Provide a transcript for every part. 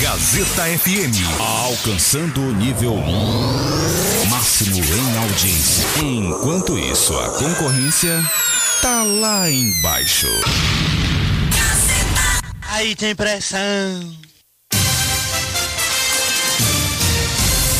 Gazeta FM, alcançando o nível máximo em audiência. Enquanto isso, a concorrência tá lá embaixo. Aí tem pressão.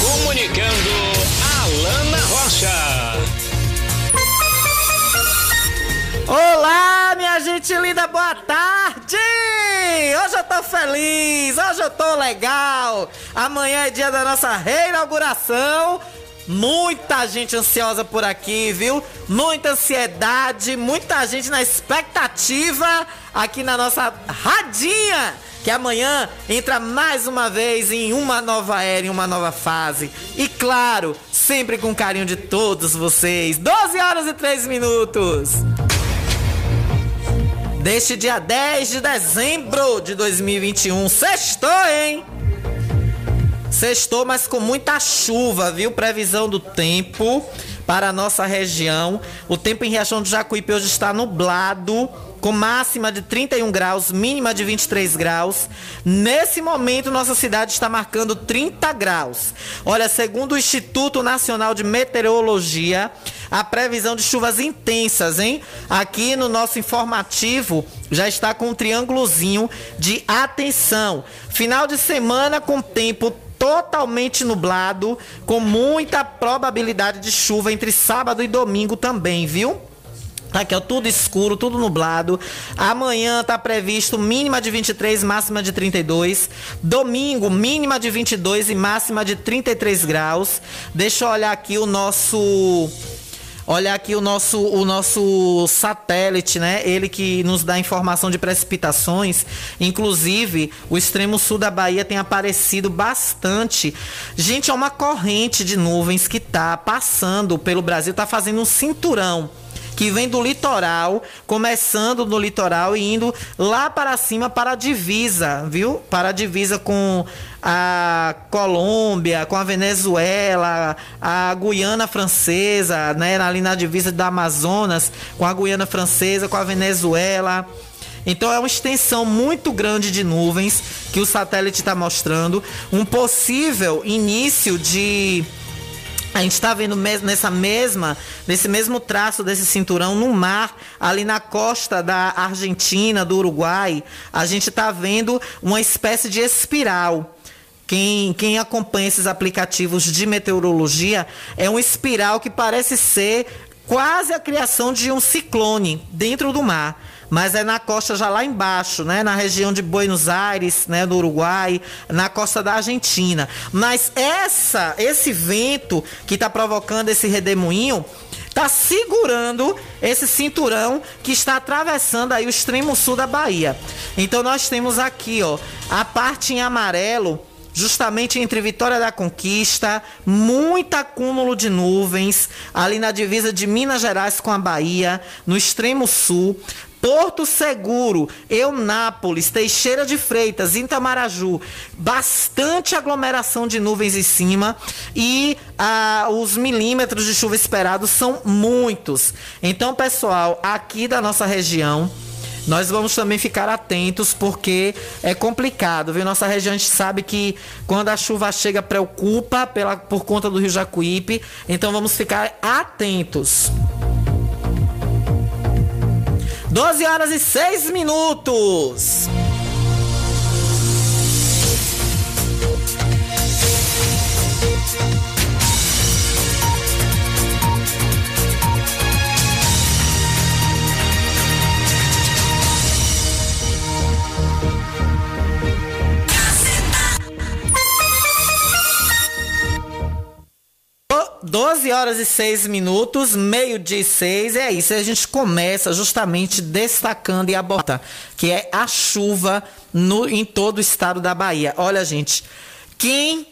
Comunicando Alana Rocha. Olá, minha gente linda, boa tarde! Hoje eu tô feliz, hoje eu tô legal. Amanhã é dia da nossa reinauguração. Muita gente ansiosa por aqui, viu? Muita ansiedade, muita gente na expectativa aqui na nossa radinha que amanhã entra mais uma vez em uma nova era, em uma nova fase. E claro, sempre com carinho de todos vocês. 12 horas e 3 minutos. Deste dia 10 de dezembro de 2021. Sextou, hein? Sextou, mas com muita chuva, viu? Previsão do tempo para a nossa região. O tempo em Riachão do Jacuípe hoje está nublado com máxima de 31 graus, mínima de 23 graus. Nesse momento, nossa cidade está marcando 30 graus. Olha, segundo o Instituto Nacional de Meteorologia, a previsão de chuvas intensas, hein? Aqui no nosso informativo já está com um triângulozinho de atenção. Final de semana com tempo totalmente nublado, com muita probabilidade de chuva entre sábado e domingo também, viu? Aqui, ó, tudo escuro, tudo nublado. Amanhã tá previsto mínima de 23, máxima de 32. Domingo, mínima de 22 e máxima de 33 graus. Deixa eu olhar aqui o nosso Olha aqui o nosso, o nosso satélite, né? Ele que nos dá informação de precipitações. Inclusive, o extremo sul da Bahia tem aparecido bastante. Gente, é uma corrente de nuvens que tá passando pelo Brasil, tá fazendo um cinturão que vem do litoral, começando no litoral e indo lá para cima para a divisa, viu? Para a divisa com a Colômbia, com a Venezuela, a Guiana Francesa, né? Ali na divisa da Amazonas, com a Guiana Francesa, com a Venezuela. Então é uma extensão muito grande de nuvens que o satélite está mostrando. Um possível início de a gente está vendo nessa mesma, nesse mesmo traço desse cinturão no mar, ali na costa da Argentina, do Uruguai, a gente está vendo uma espécie de espiral. Quem, quem acompanha esses aplicativos de meteorologia é uma espiral que parece ser quase a criação de um ciclone dentro do mar mas é na costa já lá embaixo, né? Na região de Buenos Aires, né? Do Uruguai, na costa da Argentina. Mas essa, esse vento que está provocando esse redemoinho está segurando esse cinturão que está atravessando aí o extremo sul da Bahia. Então nós temos aqui, ó, a parte em amarelo justamente entre Vitória da Conquista, muito acúmulo de nuvens, ali na divisa de Minas Gerais com a Bahia, no extremo sul. Porto Seguro, Eunápolis, Teixeira de Freitas, Itamaraju, bastante aglomeração de nuvens em cima e ah, os milímetros de chuva esperados são muitos. Então, pessoal, aqui da nossa região, nós vamos também ficar atentos porque é complicado, viu? Nossa região a gente sabe que quando a chuva chega preocupa pela, por conta do Rio Jacuípe, então vamos ficar atentos. 12 horas e 6 minutos. 12 horas e 6 minutos, meio-dia e 6, é isso. A gente começa justamente destacando e abordando, que é a chuva no, em todo o estado da Bahia. Olha, gente, quem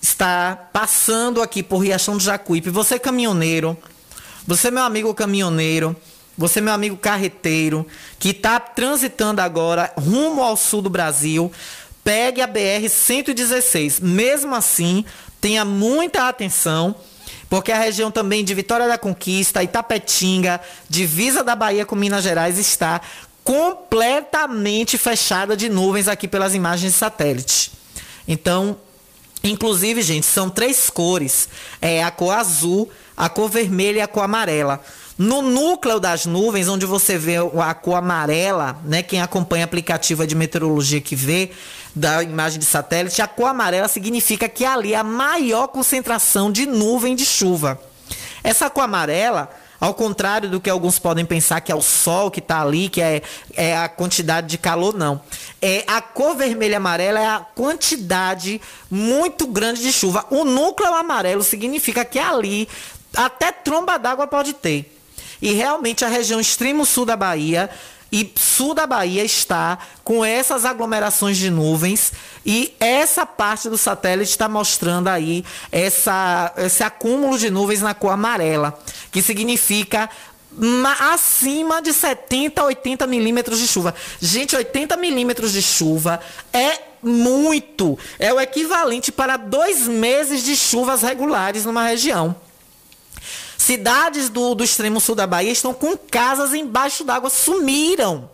está passando aqui por Riachão do Jacuípe, você caminhoneiro, você meu amigo caminhoneiro, você meu amigo carreteiro, que está transitando agora rumo ao sul do Brasil, pegue a BR-116. Mesmo assim, tenha muita atenção porque a região também de Vitória da Conquista, Itapetinga, divisa da Bahia com Minas Gerais, está completamente fechada de nuvens aqui pelas imagens de satélite. Então, inclusive, gente, são três cores: é a cor azul, a cor vermelha e a cor amarela. No núcleo das nuvens, onde você vê a cor amarela, né? Quem acompanha aplicativo de meteorologia que vê da imagem de satélite, a cor amarela significa que ali a maior concentração de nuvem de chuva. Essa cor amarela, ao contrário do que alguns podem pensar que é o sol que está ali, que é, é a quantidade de calor, não. É, a cor vermelha amarela é a quantidade muito grande de chuva. O núcleo amarelo significa que ali até tromba d'água pode ter. E realmente a região extremo sul da Bahia e sul da Bahia está com essas aglomerações de nuvens e essa parte do satélite está mostrando aí essa, esse acúmulo de nuvens na cor amarela, que significa acima de 70 a 80 milímetros de chuva. Gente, 80 milímetros de chuva é muito. É o equivalente para dois meses de chuvas regulares numa região. Cidades do, do extremo sul da Bahia estão com casas embaixo d'água, sumiram.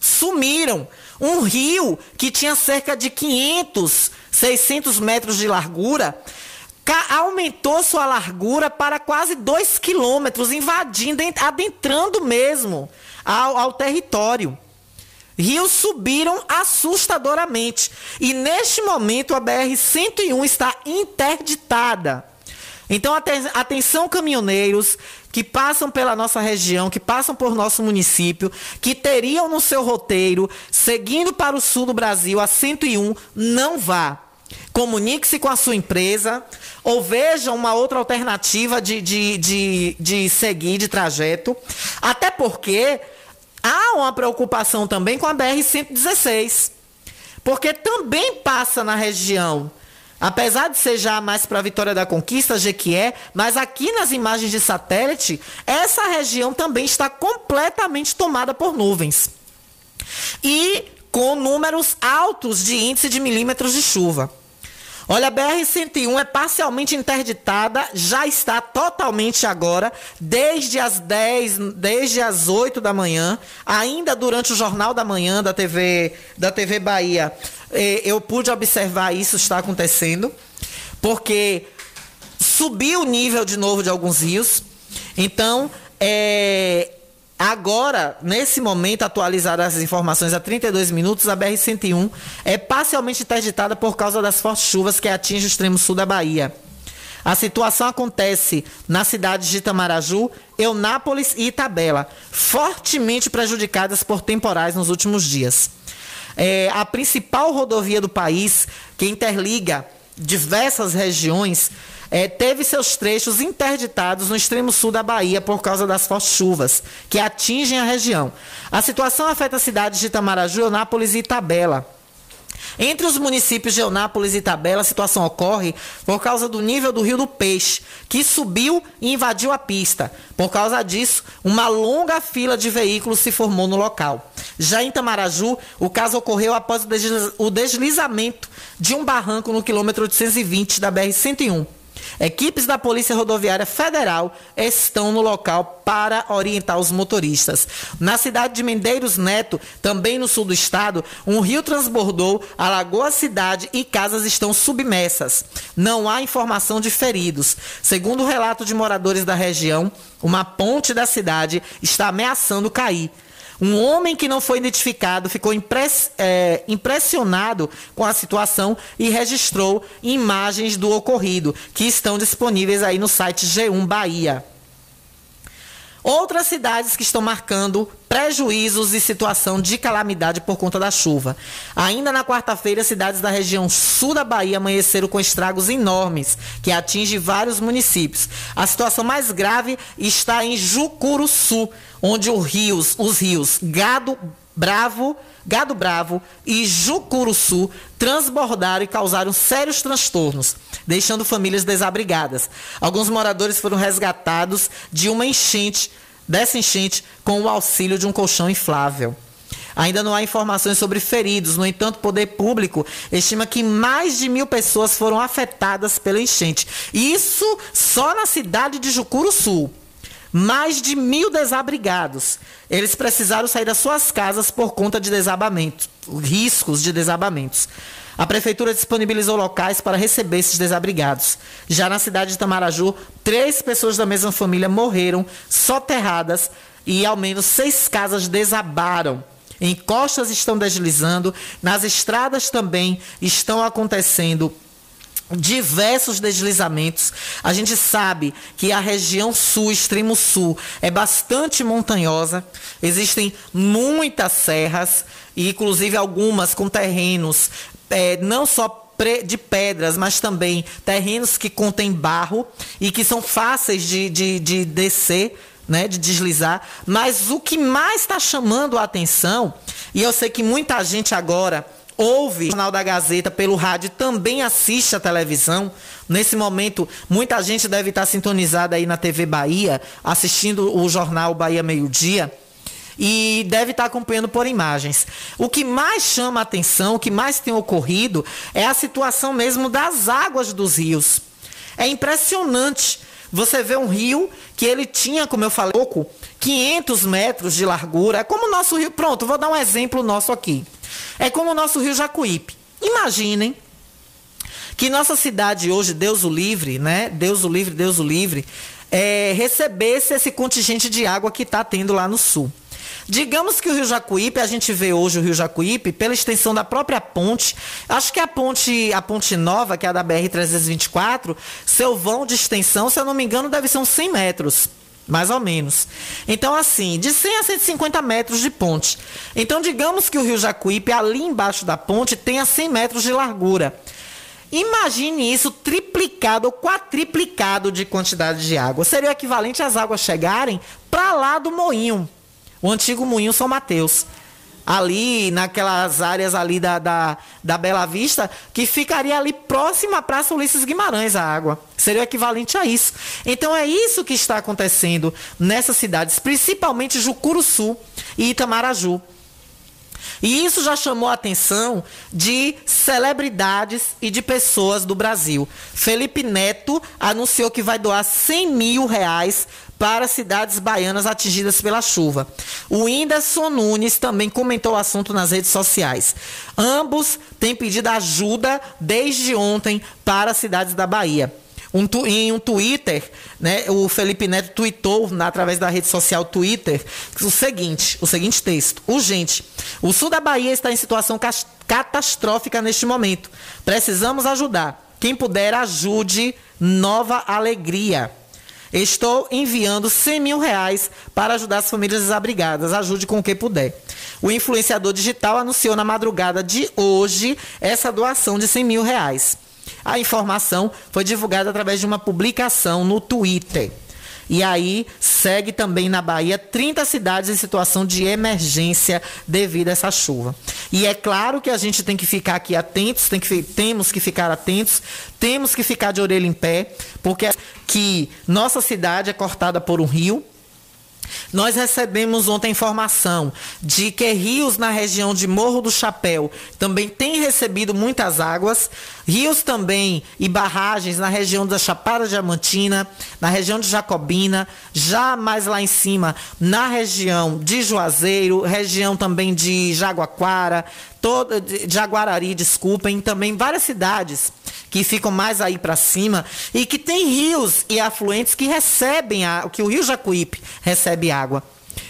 Sumiram. Um rio que tinha cerca de 500, 600 metros de largura, aumentou sua largura para quase 2 quilômetros, invadindo, adentrando mesmo ao, ao território. Rios subiram assustadoramente. E neste momento a BR-101 está interditada. Então, atenção, caminhoneiros que passam pela nossa região, que passam por nosso município, que teriam no seu roteiro, seguindo para o sul do Brasil, a 101, não vá. Comunique-se com a sua empresa ou veja uma outra alternativa de, de, de, de seguir de trajeto. Até porque há uma preocupação também com a BR-116. Porque também passa na região Apesar de ser já mais para a Vitória da Conquista, Jequié, mas aqui nas imagens de satélite, essa região também está completamente tomada por nuvens. E com números altos de índice de milímetros de chuva. Olha, a BR-101 é parcialmente interditada, já está totalmente agora, desde as 10, desde as 8 da manhã, ainda durante o Jornal da Manhã da TV, da TV Bahia. Eu pude observar isso está acontecendo, porque subiu o nível de novo de alguns rios. Então, é, Agora, nesse momento, atualizar as informações a 32 minutos, a BR-101 é parcialmente interditada por causa das fortes chuvas que atingem o extremo sul da Bahia. A situação acontece na cidade de Itamaraju, Eunápolis e Itabela, fortemente prejudicadas por temporais nos últimos dias. É, a principal rodovia do país, que interliga diversas regiões, é, teve seus trechos interditados no extremo sul da Bahia por causa das fortes chuvas que atingem a região. A situação afeta as cidades de Itamaraju, Eunápolis e Itabela. Entre os municípios de Eunápolis e Itabela, a situação ocorre por causa do nível do Rio do Peixe, que subiu e invadiu a pista. Por causa disso, uma longa fila de veículos se formou no local. Já em Itamaraju, o caso ocorreu após o deslizamento de um barranco no quilômetro 820 da BR-101. Equipes da Polícia Rodoviária Federal estão no local para orientar os motoristas. Na cidade de Mendeiros Neto, também no sul do estado, um rio transbordou, alagou a cidade e casas estão submersas. Não há informação de feridos. Segundo o relato de moradores da região, uma ponte da cidade está ameaçando cair. Um homem que não foi identificado ficou impress, é, impressionado com a situação e registrou imagens do ocorrido, que estão disponíveis aí no site G1 Bahia. Outras cidades que estão marcando prejuízos e situação de calamidade por conta da chuva. Ainda na quarta-feira, cidades da região sul da Bahia amanheceram com estragos enormes, que atingem vários municípios. A situação mais grave está em Jucuruçu, onde os rios, os rios Gado Bravo, Gado Bravo e Jucuruçu transbordaram e causaram sérios transtornos, deixando famílias desabrigadas. Alguns moradores foram resgatados de uma enchente, dessa enchente, com o auxílio de um colchão inflável. Ainda não há informações sobre feridos, no entanto, o poder público estima que mais de mil pessoas foram afetadas pela enchente. Isso só na cidade de Jucuruçu mais de mil desabrigados. Eles precisaram sair das suas casas por conta de desabamentos, riscos de desabamentos. A prefeitura disponibilizou locais para receber esses desabrigados. Já na cidade de Tamaraju, três pessoas da mesma família morreram soterradas e ao menos seis casas desabaram. Encostas estão deslizando, nas estradas também estão acontecendo diversos deslizamentos. A gente sabe que a região sul, extremo sul, é bastante montanhosa. Existem muitas serras, e inclusive algumas com terrenos é, não só de pedras, mas também terrenos que contêm barro e que são fáceis de, de, de descer. Né, de deslizar, mas o que mais está chamando a atenção, e eu sei que muita gente agora ouve o Jornal da Gazeta pelo rádio também assiste a televisão. Nesse momento, muita gente deve estar sintonizada aí na TV Bahia, assistindo o jornal Bahia Meio Dia. E deve estar acompanhando por imagens. O que mais chama a atenção, o que mais tem ocorrido, é a situação mesmo das águas dos rios. É impressionante. Você vê um rio que ele tinha, como eu falei, pouco, 500 metros de largura. É como o nosso rio. Pronto, vou dar um exemplo nosso aqui. É como o nosso rio Jacuípe. Imaginem que nossa cidade hoje, Deus o livre, né? Deus o livre, Deus o livre, é, recebesse esse contingente de água que está tendo lá no sul. Digamos que o Rio Jacuípe, a gente vê hoje o Rio Jacuípe pela extensão da própria ponte. Acho que a ponte, a ponte nova, que é a da BR 324, seu vão de extensão, se eu não me engano, deve ser uns 100 metros. Mais ou menos. Então, assim, de 100 a 150 metros de ponte. Então, digamos que o rio Jacuípe, ali embaixo da ponte, tenha 100 metros de largura. Imagine isso triplicado ou quadriplicado de quantidade de água. Seria o equivalente às águas chegarem para lá do moinho, o antigo moinho São Mateus ali naquelas áreas ali da, da, da, Bela Vista, que ficaria ali próxima à Praça Ulisses Guimarães a água. Seria o equivalente a isso. Então é isso que está acontecendo nessas cidades, principalmente Jucuruçu e Itamaraju. E isso já chamou a atenção de celebridades e de pessoas do Brasil. Felipe Neto anunciou que vai doar 100 mil reais para cidades baianas atingidas pela chuva. O Whindersson Nunes também comentou o assunto nas redes sociais. Ambos têm pedido ajuda desde ontem para as cidades da Bahia. Um tu, em um Twitter, né, o Felipe Neto tweetou na, através da rede social Twitter o seguinte, o seguinte texto: Urgente. O sul da Bahia está em situação catastrófica neste momento. Precisamos ajudar. Quem puder, ajude. Nova Alegria. Estou enviando 100 mil reais para ajudar as famílias desabrigadas. Ajude com o que puder. O influenciador digital anunciou na madrugada de hoje essa doação de 100 mil reais. A informação foi divulgada através de uma publicação no Twitter. E aí segue também na Bahia 30 cidades em situação de emergência devido a essa chuva. E é claro que a gente tem que ficar aqui atentos, tem que, temos que ficar atentos, temos que ficar de orelha em pé, porque que nossa cidade é cortada por um rio, Nós recebemos ontem informação de que rios na região de Morro do Chapéu também têm recebido muitas águas. Rios também e barragens na região da Chapada Diamantina, na região de Jacobina, já mais lá em cima, na região de Juazeiro, região também de Jaguaquara, toda, de Jaguarari, desculpem, também várias cidades que ficam mais aí para cima e que tem rios e afluentes que recebem a, que o Rio Jacuípe recebe água.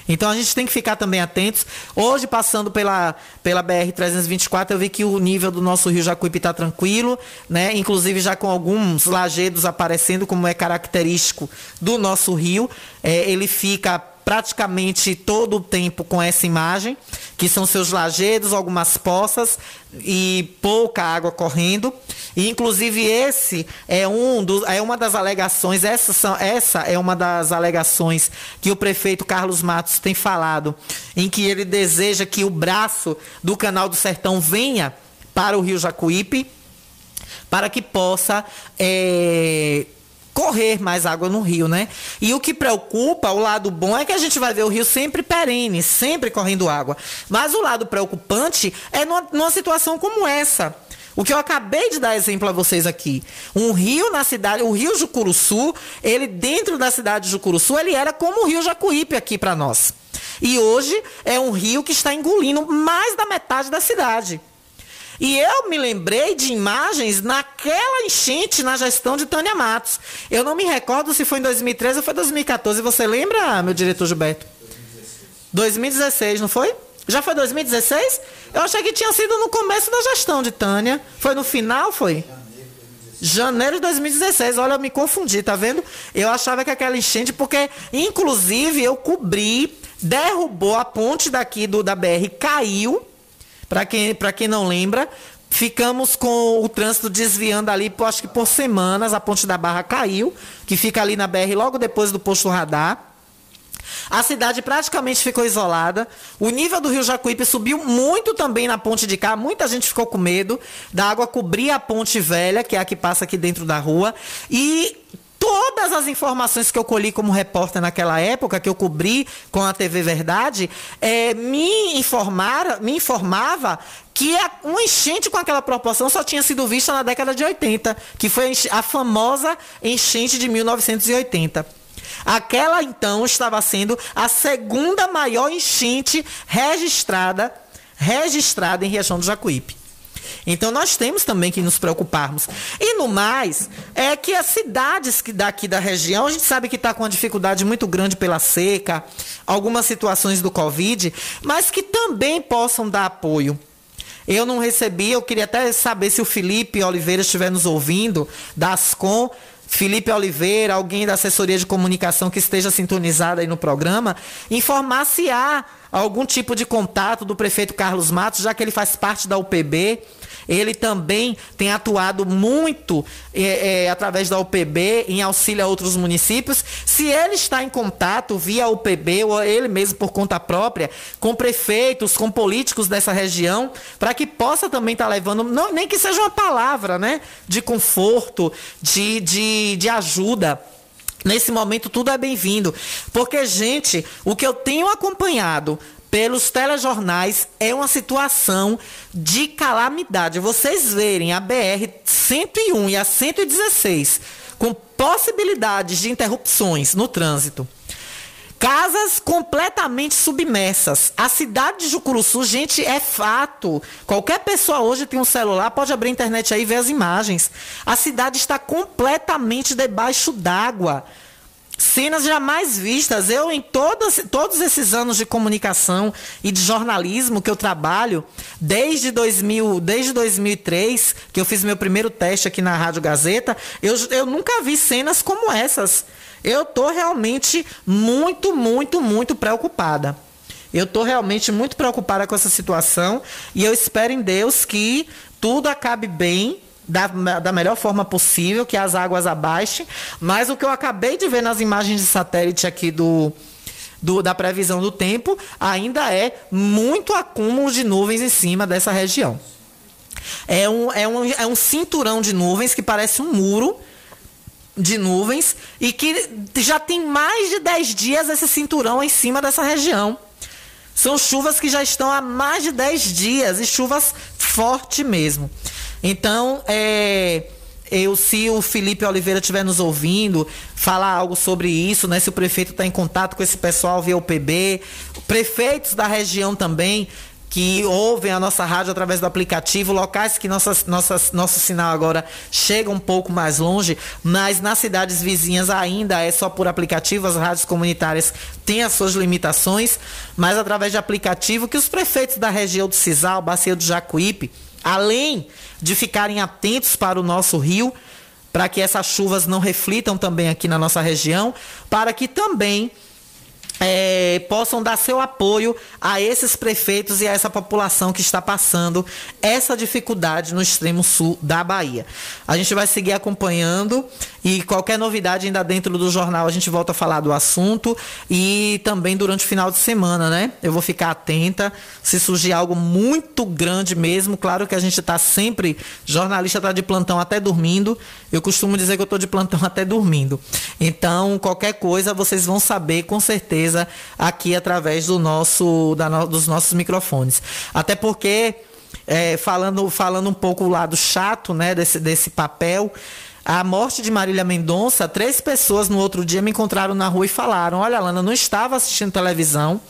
Então a gente tem que ficar também atentos. Hoje, passando pela, pela BR-324, eu vi que o nível do nosso rio Jacuípe está tranquilo, né? Inclusive já com alguns lajedos aparecendo, como é característico do nosso rio. É, ele fica praticamente todo o tempo com essa imagem, que são seus lajedos, algumas poças e pouca água correndo. E, inclusive esse é um dos, é uma das alegações, essa, são, essa é uma das alegações que o prefeito Carlos Matos tem falado, em que ele deseja que o braço do Canal do Sertão venha para o Rio Jacuípe, para que possa é, correr mais água no rio, né? E o que preocupa, o lado bom é que a gente vai ver o rio sempre perene, sempre correndo água. Mas o lado preocupante é numa, numa situação como essa. O que eu acabei de dar exemplo a vocês aqui. Um rio na cidade, o rio Jucuruçu, ele dentro da cidade de Jucuruçu, ele era como o rio Jacuípe aqui para nós. E hoje é um rio que está engolindo mais da metade da cidade. E eu me lembrei de imagens naquela enchente na gestão de Tânia Matos. Eu não me recordo se foi em 2013 ou foi 2014. Você lembra, meu diretor Gilberto? 2016, não foi? Já foi 2016? Eu achei que tinha sido no começo da gestão de Tânia. Foi no final, foi? Janeiro de 2016. Olha, eu me confundi, tá vendo? Eu achava que aquela enchente, porque, inclusive, eu cobri, derrubou a ponte daqui do, da BR, caiu para quem, quem não lembra, ficamos com o trânsito desviando ali, acho que por semanas, a ponte da Barra caiu, que fica ali na BR logo depois do posto radar. A cidade praticamente ficou isolada. O nível do rio Jacuípe subiu muito também na ponte de cá. Muita gente ficou com medo da água cobrir a ponte velha, que é a que passa aqui dentro da rua. E todas as informações que eu colhi como repórter naquela época, que eu cobri com a TV Verdade, é, me, informara, me informava que uma enchente com aquela proporção só tinha sido vista na década de 80, que foi a famosa enchente de 1980. Aquela então estava sendo a segunda maior enchente registrada registrada em região do Jacuípe. Então nós temos também que nos preocuparmos. E no mais, é que as cidades que daqui da região, a gente sabe que está com uma dificuldade muito grande pela seca, algumas situações do Covid, mas que também possam dar apoio. Eu não recebi, eu queria até saber se o Felipe Oliveira estiver nos ouvindo, da Ascom, Felipe Oliveira, alguém da assessoria de comunicação que esteja sintonizado aí no programa, informar se há algum tipo de contato do prefeito Carlos Matos, já que ele faz parte da UPB, ele também tem atuado muito é, é, através da UPB em auxílio a outros municípios. Se ele está em contato via UPB ou ele mesmo por conta própria com prefeitos, com políticos dessa região, para que possa também estar tá levando, não, nem que seja uma palavra, né, de conforto, de, de, de ajuda. Nesse momento tudo é bem-vindo. Porque, gente, o que eu tenho acompanhado pelos telejornais é uma situação de calamidade. Vocês verem a BR 101 e a 116 com possibilidades de interrupções no trânsito. Casas completamente submersas. A cidade de Jucuruçu, gente, é fato. Qualquer pessoa hoje tem um celular, pode abrir a internet aí e ver as imagens. A cidade está completamente debaixo d'água. Cenas jamais vistas. Eu, em todos, todos esses anos de comunicação e de jornalismo que eu trabalho, desde, 2000, desde 2003, que eu fiz meu primeiro teste aqui na Rádio Gazeta, eu, eu nunca vi cenas como essas. Eu estou realmente muito, muito, muito preocupada. Eu estou realmente muito preocupada com essa situação e eu espero em Deus que tudo acabe bem da, da melhor forma possível, que as águas abaixem. Mas o que eu acabei de ver nas imagens de satélite aqui do, do, da previsão do tempo ainda é muito acúmulo de nuvens em cima dessa região. É um, é um, é um cinturão de nuvens que parece um muro de nuvens e que já tem mais de 10 dias esse cinturão em cima dessa região. São chuvas que já estão há mais de 10 dias e chuvas fortes mesmo. Então, é, eu, se o Felipe Oliveira estiver nos ouvindo, falar algo sobre isso, né? Se o prefeito está em contato com esse pessoal via UPB, prefeitos da região também, que ouvem a nossa rádio através do aplicativo, locais que nossas, nossas, nosso sinal agora chega um pouco mais longe, mas nas cidades vizinhas ainda é só por aplicativo, as rádios comunitárias têm as suas limitações, mas através de aplicativo que os prefeitos da região do Cisal, Bacia do Jacuípe, além de ficarem atentos para o nosso rio, para que essas chuvas não reflitam também aqui na nossa região, para que também é, possam dar seu apoio a esses prefeitos e a essa população que está passando essa dificuldade no extremo sul da Bahia. A gente vai seguir acompanhando e qualquer novidade ainda dentro do jornal a gente volta a falar do assunto e também durante o final de semana, né? Eu vou ficar atenta se surgir algo muito grande mesmo. Claro que a gente está sempre, jornalista está de plantão até dormindo. Eu costumo dizer que eu estou de plantão até dormindo. Então, qualquer coisa vocês vão saber com certeza aqui através do nosso, da no, dos nossos microfones. Até porque, é, falando, falando um pouco o lado chato né, desse, desse papel, a morte de Marília Mendonça, três pessoas no outro dia me encontraram na rua e falaram: Olha, Lana, não estava assistindo televisão,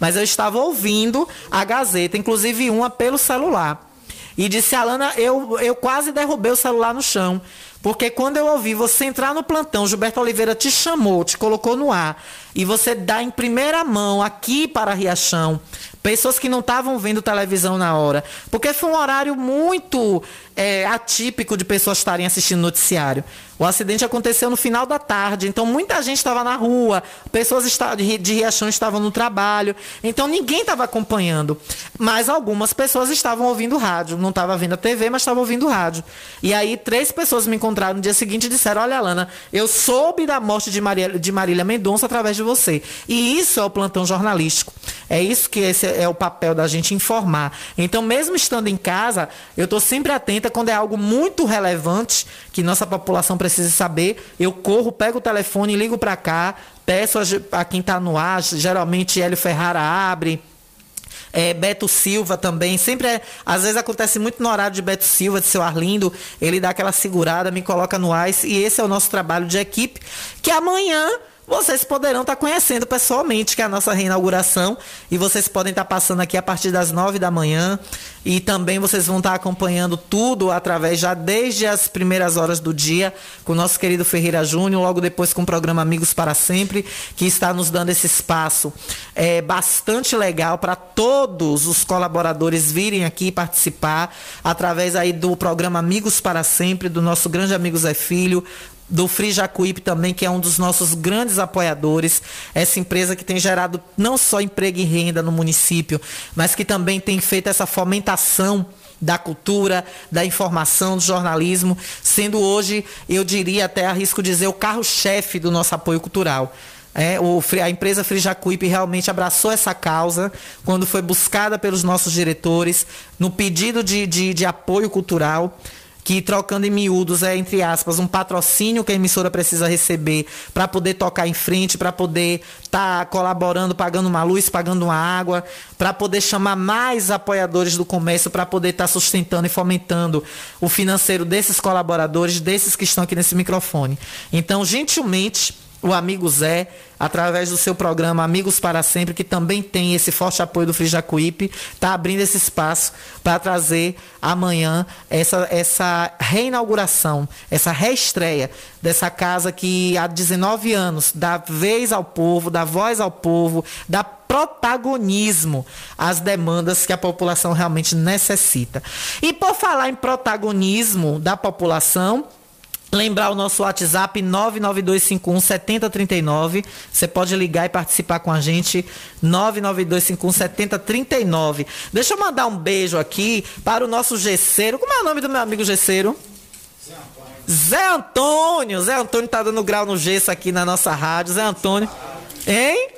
mas eu estava ouvindo a Gazeta, inclusive uma pelo celular. E disse: Alana, eu, eu quase derrubei o celular no chão. Porque quando eu ouvi você entrar no plantão, Gilberto Oliveira te chamou, te colocou no ar, e você dá em primeira mão aqui para Riachão, pessoas que não estavam vendo televisão na hora, porque foi um horário muito é, atípico de pessoas estarem assistindo noticiário. O acidente aconteceu no final da tarde, então muita gente estava na rua, pessoas de Riachão estavam no trabalho, então ninguém estava acompanhando. Mas algumas pessoas estavam ouvindo rádio, não estava vendo a TV, mas estavam ouvindo rádio. E aí três pessoas me encontraram no dia seguinte e disseram: Olha, Alana, eu soube da morte de, Maria, de Marília Mendonça através de você. E isso é o plantão jornalístico. É isso que é o papel da gente informar. Então, mesmo estando em casa, eu estou sempre atenta quando é algo muito relevante que nossa população precisa saber. Eu corro, pego o telefone, ligo para cá, peço a, a quem está no ar, geralmente Hélio Ferrara abre. É, Beto Silva também, sempre é, às vezes acontece muito no horário de Beto Silva, de seu Arlindo, ele dá aquela segurada, me coloca no ar, e esse é o nosso trabalho de equipe, que amanhã vocês poderão estar conhecendo pessoalmente, que é a nossa reinauguração. E vocês podem estar passando aqui a partir das nove da manhã. E também vocês vão estar acompanhando tudo através, já desde as primeiras horas do dia, com o nosso querido Ferreira Júnior, logo depois com o programa Amigos para Sempre, que está nos dando esse espaço é, bastante legal para todos os colaboradores virem aqui participar, através aí do programa Amigos para Sempre, do nosso grande amigo Zé Filho, do Free Jacuípe também, que é um dos nossos grandes apoiadores. Essa empresa que tem gerado não só emprego e renda no município, mas que também tem feito essa fomentação da cultura, da informação, do jornalismo, sendo hoje, eu diria até arrisco dizer, o carro-chefe do nosso apoio cultural. É, o, a empresa Free Jacuípe realmente abraçou essa causa quando foi buscada pelos nossos diretores no pedido de, de, de apoio cultural que trocando em miúdos é, entre aspas, um patrocínio que a emissora precisa receber para poder tocar em frente, para poder estar tá colaborando, pagando uma luz, pagando uma água, para poder chamar mais apoiadores do comércio, para poder estar tá sustentando e fomentando o financeiro desses colaboradores, desses que estão aqui nesse microfone. Então, gentilmente, o amigo Zé, através do seu programa Amigos para Sempre, que também tem esse forte apoio do Frijacuípe, está abrindo esse espaço para trazer amanhã essa, essa reinauguração, essa reestreia dessa casa que há 19 anos dá vez ao povo, dá voz ao povo, dá protagonismo às demandas que a população realmente necessita. E por falar em protagonismo da população, Lembrar o nosso WhatsApp 99251 7039. Você pode ligar e participar com a gente. 99251 7039. Deixa eu mandar um beijo aqui para o nosso gesseiro. Como é o nome do meu amigo gesseiro? Zé Antônio. Zé Antônio está dando grau no gesso aqui na nossa rádio. Zé Antônio. Hein?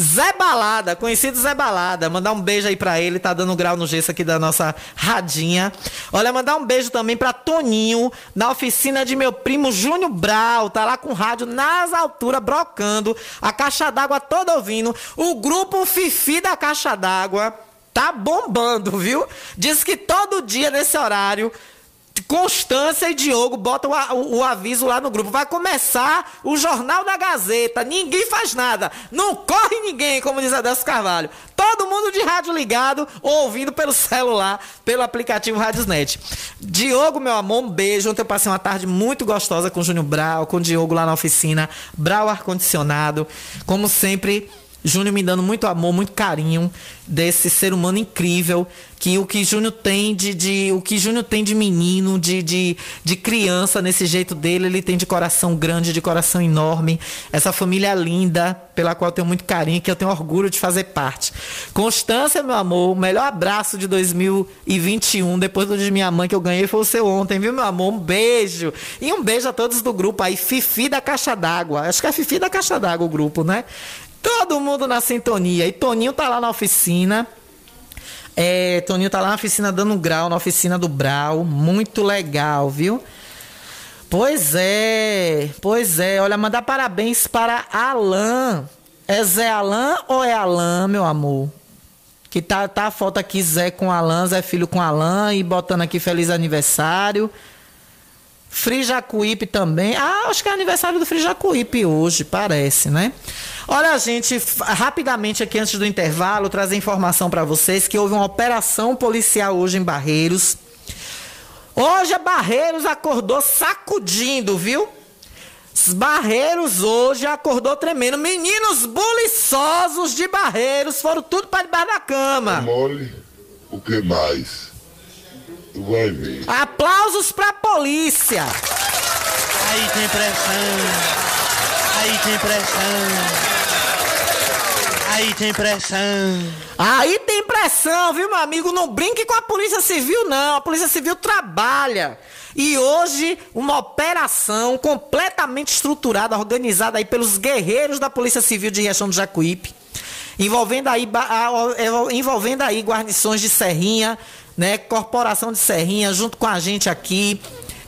Zé Balada, conhecido Zé Balada. Mandar um beijo aí pra ele, tá dando grau no gesso aqui da nossa radinha. Olha, mandar um beijo também pra Toninho, na oficina de meu primo Júnior Brau. Tá lá com o rádio nas alturas, brocando. A caixa d'água toda ouvindo. O grupo Fifi da Caixa d'Água tá bombando, viu? Diz que todo dia nesse horário Constância e Diogo botam o, o, aviso lá no grupo. Vai começar o Jornal da Gazeta. Ninguém faz nada. Não corre ninguém, como diz Adelso Carvalho. Todo mundo de rádio ligado, ouvindo pelo celular, pelo aplicativo Radiosnet. Diogo, meu amor, um beijo. Ontem eu passei uma tarde muito gostosa com o Júnior Brau, com o Diogo lá na oficina. Brau ar-condicionado. Como sempre Júnior me dando muito amor, muito carinho desse ser humano incrível que o que Júnior tem de, de o que Júnior tem de menino, de, de, de criança nesse jeito dele, ele tem de coração grande, de coração enorme. Essa família linda, pela qual eu tenho muito carinho, que eu tenho orgulho de fazer parte. Constância, meu amor, o melhor abraço de 2021, depois do de minha mãe que eu ganhei, foi o seu ontem, viu, meu amor? Um beijo. E um beijo a todos do grupo aí, Fifi da Caixa d'Água. Acho que é Fifi da Caixa d'Água o grupo, né? Todo mundo na sintonia. E Toninho tá lá na oficina. É, Toninho tá lá na oficina dando grau, na oficina do Brau. Muito legal, viu? Pois é, pois é. Olha, mandar parabéns para Alain. É Zé Alain ou é Alain, meu amor? Que tá, tá a foto aqui, Zé com Alain, Zé Filho com Alain, e botando aqui feliz aniversário. Frijacuípe também. Ah, acho que é aniversário do Frijacuípe hoje, parece, né? Olha, gente, rapidamente aqui antes do intervalo, trazer informação para vocês que houve uma operação policial hoje em Barreiros. Hoje a Barreiros acordou sacudindo, viu? Os Barreiros hoje acordou tremendo. Meninos buliçosos de Barreiros foram tudo para debaixo da cama. É mole, o que mais? Vai ver. Aplausos pra polícia. Aí tem pressão. Aí tem pressão. Aí tem pressão. Aí tem pressão, viu, meu amigo? Não brinque com a Polícia Civil, não. A Polícia Civil trabalha. E hoje, uma operação completamente estruturada, organizada aí pelos guerreiros da Polícia Civil de Riachão do Jacuípe, envolvendo aí, envolvendo aí guarnições de Serrinha, né? Corporação de Serrinha, junto com a gente aqui.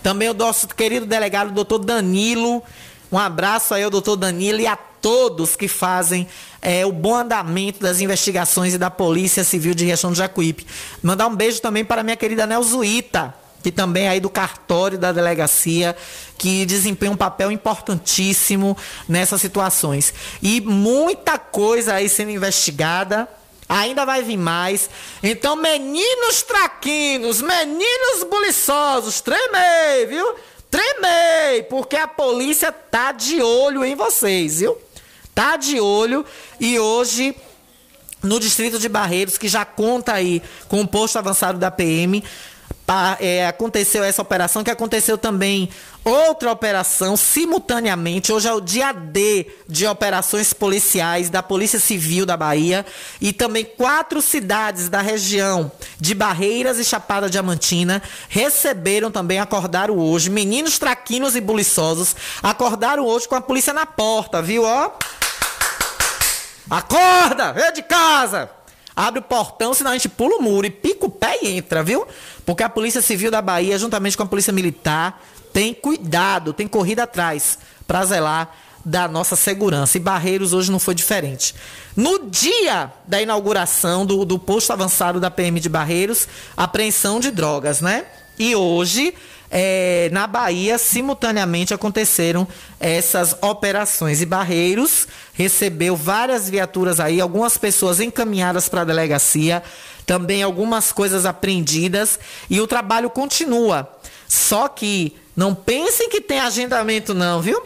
Também o nosso querido delegado, doutor Danilo. Um abraço aí ao doutor Danilo e a todos que fazem é, o bom andamento das investigações e da Polícia Civil de Riachão do Jacuípe. Mandar um beijo também para minha querida Nelzuíta, que também é aí do cartório da delegacia, que desempenha um papel importantíssimo nessas situações. E muita coisa aí sendo investigada. Ainda vai vir mais. Então, meninos traquinos, meninos buliçosos, tremei, viu? Tremei, porque a polícia tá de olho em vocês, viu? tá de olho e hoje no distrito de Barreiros, que já conta aí com o posto avançado da PM, é, aconteceu essa operação, que aconteceu também outra operação simultaneamente. Hoje é o dia D de operações policiais da Polícia Civil da Bahia e também quatro cidades da região de Barreiras e Chapada Diamantina receberam também, acordaram hoje, meninos traquinos e buliçosos, acordaram hoje com a polícia na porta, viu? Ó. Acorda! Vem de casa! Abre o portão, senão a gente pula o muro e pica o pé e entra, viu? Porque a Polícia Civil da Bahia, juntamente com a Polícia Militar, tem cuidado, tem corrida atrás para zelar da nossa segurança. E Barreiros hoje não foi diferente. No dia da inauguração do, do posto avançado da PM de Barreiros, apreensão de drogas, né? E hoje é, na Bahia, simultaneamente aconteceram essas operações. E Barreiros recebeu várias viaturas aí, algumas pessoas encaminhadas para a delegacia, também algumas coisas apreendidas, e o trabalho continua. Só que não pensem que tem agendamento, não, viu?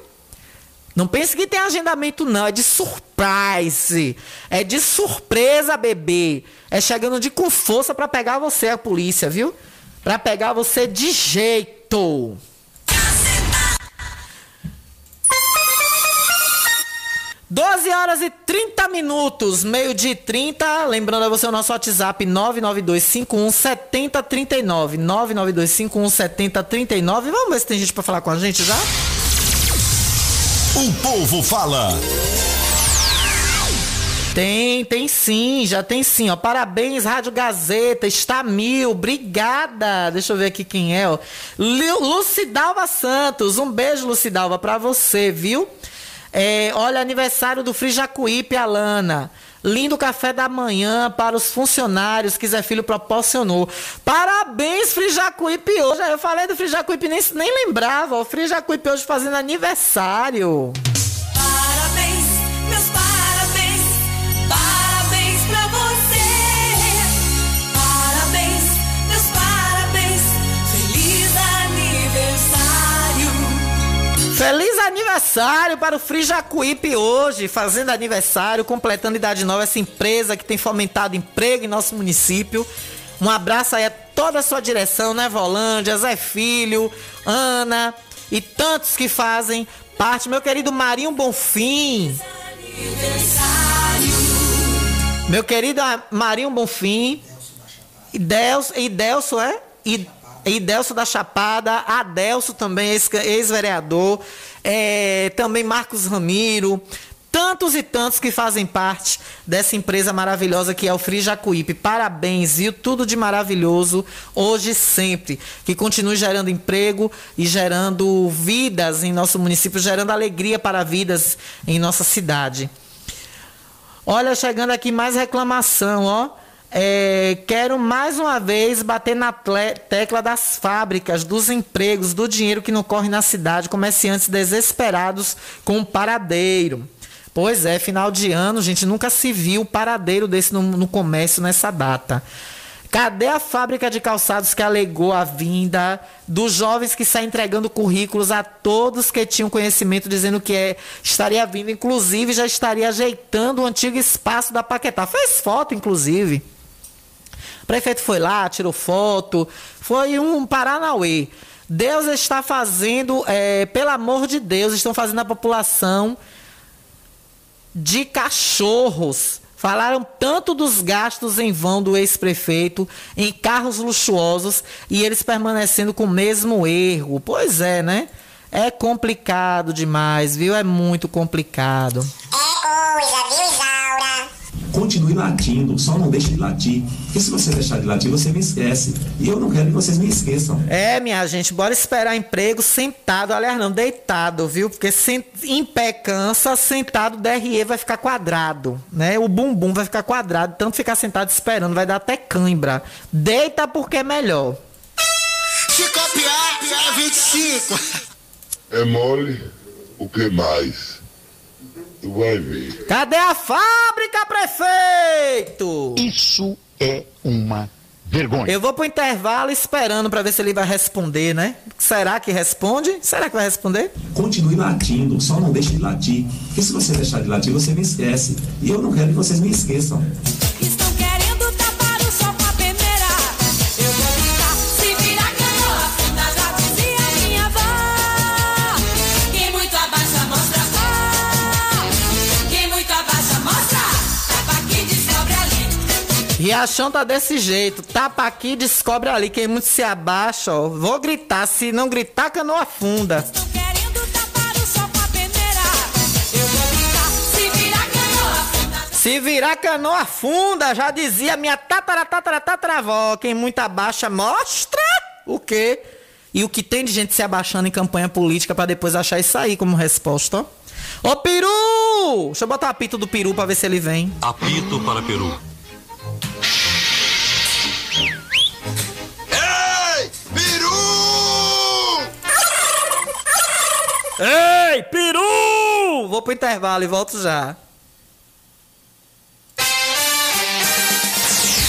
Não pense que tem agendamento, não. É de surprise. É de surpresa, bebê. É chegando de com força para pegar você, a polícia, viu? para pegar você de jeito. Doze horas e 30 minutos, meio de 30. Lembrando a você o nosso WhatsApp 992517039. 992517039. Vamos ver se tem gente para falar com a gente já? O povo fala. Tem, tem sim, já tem sim, ó. Parabéns, Rádio Gazeta, está mil, obrigada. Deixa eu ver aqui quem é, ó. Lu- Lucidalva Santos, um beijo, Lucidalva, pra você, viu? É, olha, aniversário do Frijacuípe, Alana. Lindo café da manhã para os funcionários que Zé Filho proporcionou. Parabéns, Frijacuípe hoje. Eu falei do Frijacuípe, nem, nem lembrava. O Frijacuípe hoje fazendo aniversário. Feliz aniversário para o Frijacuípe hoje, fazendo aniversário, completando idade nova, essa empresa que tem fomentado emprego em nosso município. Um abraço aí a toda a sua direção, né, Volândia, Zé Filho, Ana e tantos que fazem parte. Meu querido Marinho Bonfim. Meu querido Marinho Bonfim. E Delso, e Delso é? E, e Delso da Chapada, Adelso também, ex- ex-vereador, é, também Marcos Ramiro, tantos e tantos que fazem parte dessa empresa maravilhosa que é o Free Jacuípe. Parabéns, viu? Tudo de maravilhoso, hoje e sempre. Que continue gerando emprego e gerando vidas em nosso município, gerando alegria para vidas em nossa cidade. Olha, chegando aqui mais reclamação, ó. É, quero mais uma vez bater na tecla das fábricas, dos empregos, do dinheiro que não corre na cidade, comerciantes desesperados com o paradeiro. Pois é, final de ano, gente, nunca se viu paradeiro desse no, no comércio nessa data. Cadê a fábrica de calçados que alegou a vinda dos jovens que saem entregando currículos a todos que tinham conhecimento dizendo que é, estaria vindo, inclusive já estaria ajeitando o antigo espaço da Paquetá. Fez foto, inclusive. Prefeito foi lá, tirou foto. Foi um Paranauê. Deus está fazendo, é, pelo amor de Deus, estão fazendo a população de cachorros. Falaram tanto dos gastos em vão do ex-prefeito em carros luxuosos e eles permanecendo com o mesmo erro. Pois é, né? É complicado demais, viu? É muito complicado. É coisa, viu, Isaura? Continue latindo, só não deixe de latir. Porque se você deixar de latir, você me esquece. E eu não quero que vocês me esqueçam. É, minha gente, bora esperar emprego sentado, aliás, não, deitado, viu? Porque sem, em pé cansa, sentado, o DRE vai ficar quadrado, né? O bumbum vai ficar quadrado, tanto ficar sentado esperando, vai dar até cãibra. Deita porque é melhor. Se copiar, é 25. É mole? O que mais? Tu vai ver. Cadê a fábrica, prefeito? Isso é uma vergonha. Eu vou pro intervalo esperando pra ver se ele vai responder, né? Será que responde? Será que vai responder? Continue latindo, só não deixe de latir. Porque se você deixar de latir, você me esquece. E eu não quero que vocês me esqueçam. Riachão tá desse jeito. Tapa aqui, descobre ali. Quem muito se abaixa, ó. Vou gritar. Se não gritar, canoa afunda. Estão querendo tapar o sol com a peneira. Eu vou gritar, se vira canoa, funda. Se virar canoa afunda, já dizia minha tatara tatara tataravó. Quem muito abaixa, mostra o quê? E o que tem de gente se abaixando em campanha política pra depois achar isso aí como resposta, ó. Ô, peru! Deixa eu botar o apito do peru pra ver se ele vem. Apito para Peru. Ei, peru! Vou pro intervalo e volto já.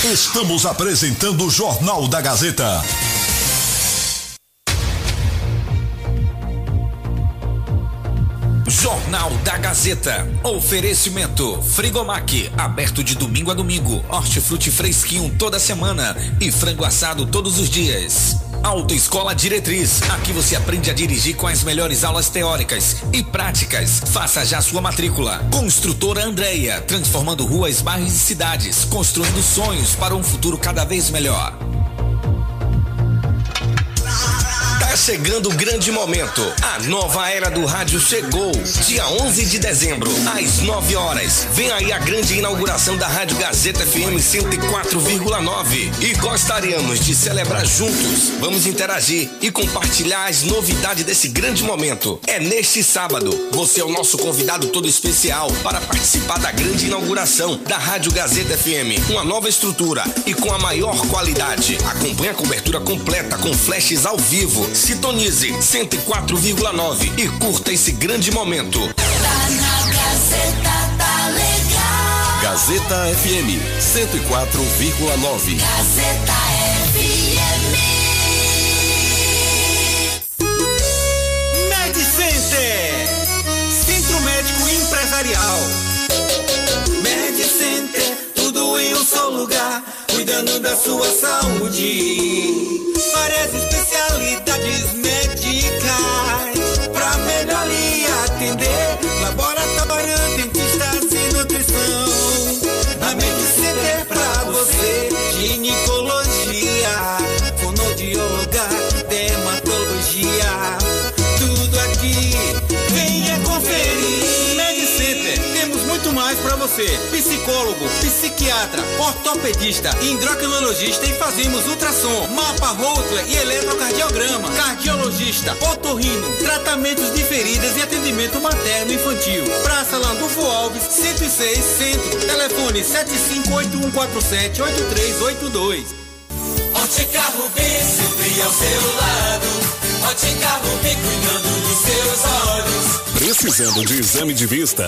Estamos apresentando o Jornal da Gazeta. Jornal da Gazeta. Oferecimento. Frigomac. Aberto de domingo a domingo. Hortifruti fresquinho toda semana. E frango assado todos os dias. Autoescola Diretriz. Aqui você aprende a dirigir com as melhores aulas teóricas e práticas. Faça já sua matrícula. Construtora Andreia. Transformando ruas, bairros e cidades. Construindo sonhos para um futuro cada vez melhor. Chegando o grande momento. A nova era do rádio chegou. Dia 11 de dezembro, às 9 horas. Vem aí a grande inauguração da Rádio Gazeta FM 104,9. E gostaríamos de celebrar juntos. Vamos interagir e compartilhar as novidades desse grande momento. É neste sábado. Você é o nosso convidado todo especial para participar da grande inauguração da Rádio Gazeta FM. Uma nova estrutura e com a maior qualidade. Acompanhe a cobertura completa com flashes ao vivo. Sintonize 104,9 e curta esse grande momento. Gazeta FM 104,9. Gazeta FM. Med Center, Centro Médico Empresarial. Cuidando da sua saúde. Várias especialidades médicas, pra melhor lhe atender. Laboratório, dentistas e nutrição. Na Med Center pra você, ginecologia, você. Psicólogo, psiquiatra, ortopedista, endocrinologista e fazemos ultrassom, mapa Holter e eletrocardiograma, cardiologista, otorrino, tratamentos de feridas e atendimento materno e infantil. Praça Landulfo Alves, 106 Centro. Telefone 7581478382. Ótica Rubi, sempre ao seu lado. Ótica Rubi, cuidando dos seus olhos. Precisando de exame de vista?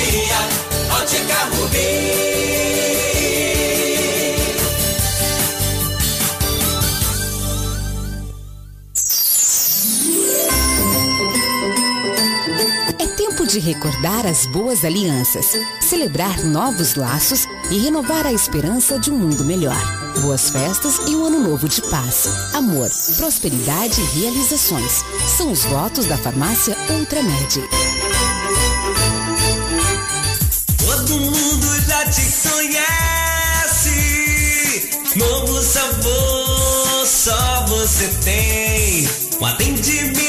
De recordar as boas alianças, celebrar novos laços e renovar a esperança de um mundo melhor. Boas festas e um ano novo de paz, amor, prosperidade e realizações. São os votos da farmácia Ultramed. Todo mundo já te conhece. Novo sabor, só você tem. O atendimento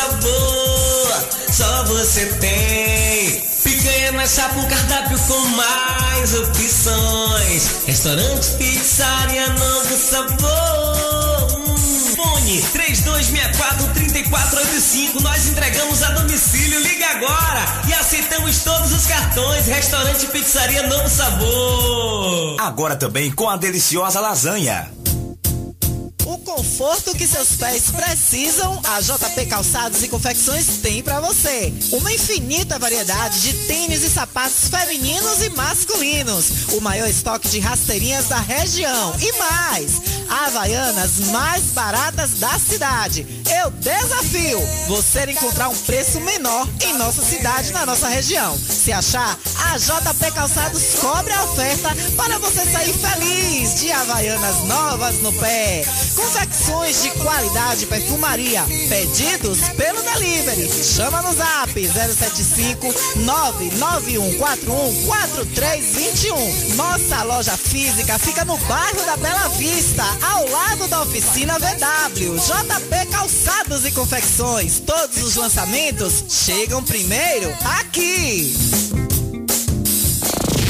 sabor, só você tem. Picanha na chapa, um cardápio com mais opções. Restaurante, pizzaria, novo sabor. Hum, Fone 3264-3485. Nós entregamos a domicílio. Liga agora e aceitamos todos os cartões. Restaurante Pizzaria Novo Sabor. Agora também com a deliciosa lasanha. O conforto que seus pés precisam, a JP Calçados e Confecções tem pra você. Uma infinita variedade de tênis e sapatos femininos e masculinos. O maior estoque de rasteirinhas da região. E mais, Havaianas mais baratas da cidade. Eu desafio você encontrar um preço menor em nossa cidade, na nossa região. Se achar, a JP Calçados cobre a oferta para você sair feliz de Havaianas novas no pé. Confecções de qualidade perfumaria. Pedidos pelo delivery. Chama no zap 075 99141 4321. Nossa loja física fica no bairro da Bela Vista, ao lado da oficina VW. JP Calçados e Confecções. Todos os lançamentos chegam primeiro aqui.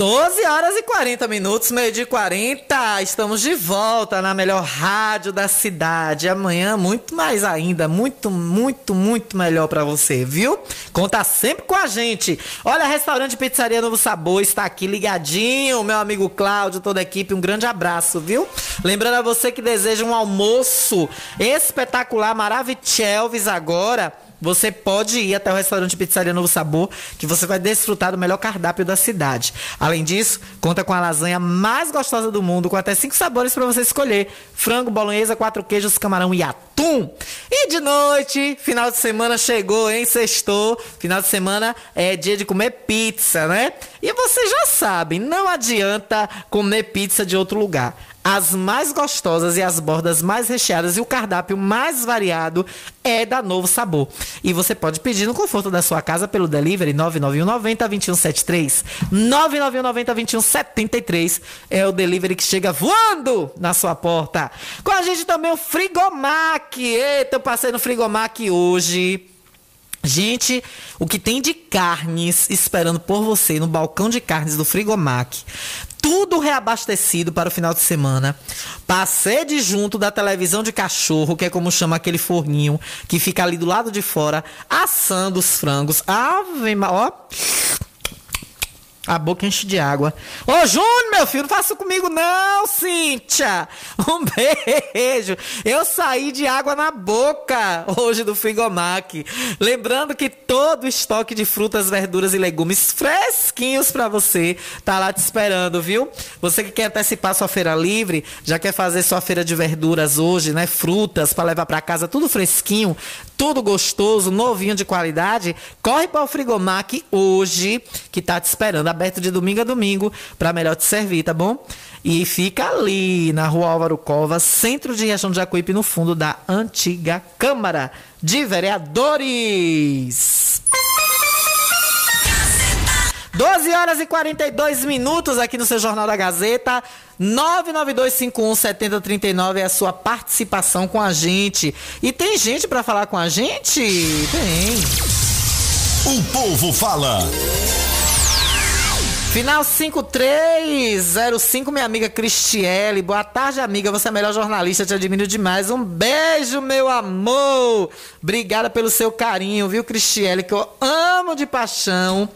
12 horas e 40 minutos, meio de 40. Estamos de volta na melhor rádio da cidade. Amanhã, muito mais ainda, muito, muito, muito melhor pra você, viu? Conta sempre com a gente. Olha, restaurante Pizzaria Novo Sabor está aqui ligadinho. Meu amigo Cláudio, toda a equipe, um grande abraço, viu? Lembrando a você que deseja um almoço espetacular, maravilhoso agora. Você pode ir até o restaurante Pizzaria Novo Sabor, que você vai desfrutar do melhor cardápio da cidade. Além disso, conta com a lasanha mais gostosa do mundo, com até cinco sabores para você escolher: frango, bolonhesa, quatro queijos, camarão e atum. E de noite, final de semana chegou, hein? Sextou. Final de semana é dia de comer pizza, né? E você já sabe, não adianta comer pizza de outro lugar as mais gostosas e as bordas mais recheadas e o cardápio mais variado é da Novo Sabor. E você pode pedir no conforto da sua casa pelo delivery 99190 2173. 99190 2173 é o delivery que chega voando na sua porta. Com a gente também o Frigomac. Eita, eu passei no Frigomac hoje. Gente, o que tem de carnes esperando por você no balcão de carnes do Frigomac tudo reabastecido para o final de semana. Passei de junto da televisão de cachorro, que é como chama aquele forninho que fica ali do lado de fora, assando os frangos. Ave, ó. A boca enche de água. Ô, Júnior, meu filho, não faça comigo não, Cíntia. Um beijo. Eu saí de água na boca hoje do Frigomac. Lembrando que todo o estoque de frutas, verduras e legumes fresquinhos para você tá lá te esperando, viu? Você que quer antecipar sua feira livre, já quer fazer sua feira de verduras hoje, né? Frutas para levar para casa, tudo fresquinho, tudo gostoso, novinho de qualidade. Corre para o Frigomac hoje, que tá te esperando aberto de domingo a domingo para melhor te servir, tá bom? E fica ali na Rua Álvaro Covas, centro de Riachão de Jacuípe, no fundo da antiga Câmara de Vereadores. 12 horas e 42 minutos aqui no seu Jornal da Gazeta. 992517039 é a sua participação com a gente. E tem gente para falar com a gente? Tem. O povo fala. Final 5305, minha amiga Cristiele. Boa tarde, amiga. Você é a melhor jornalista, te admiro demais. Um beijo, meu amor. Obrigada pelo seu carinho, viu, Cristiele, que eu amo de paixão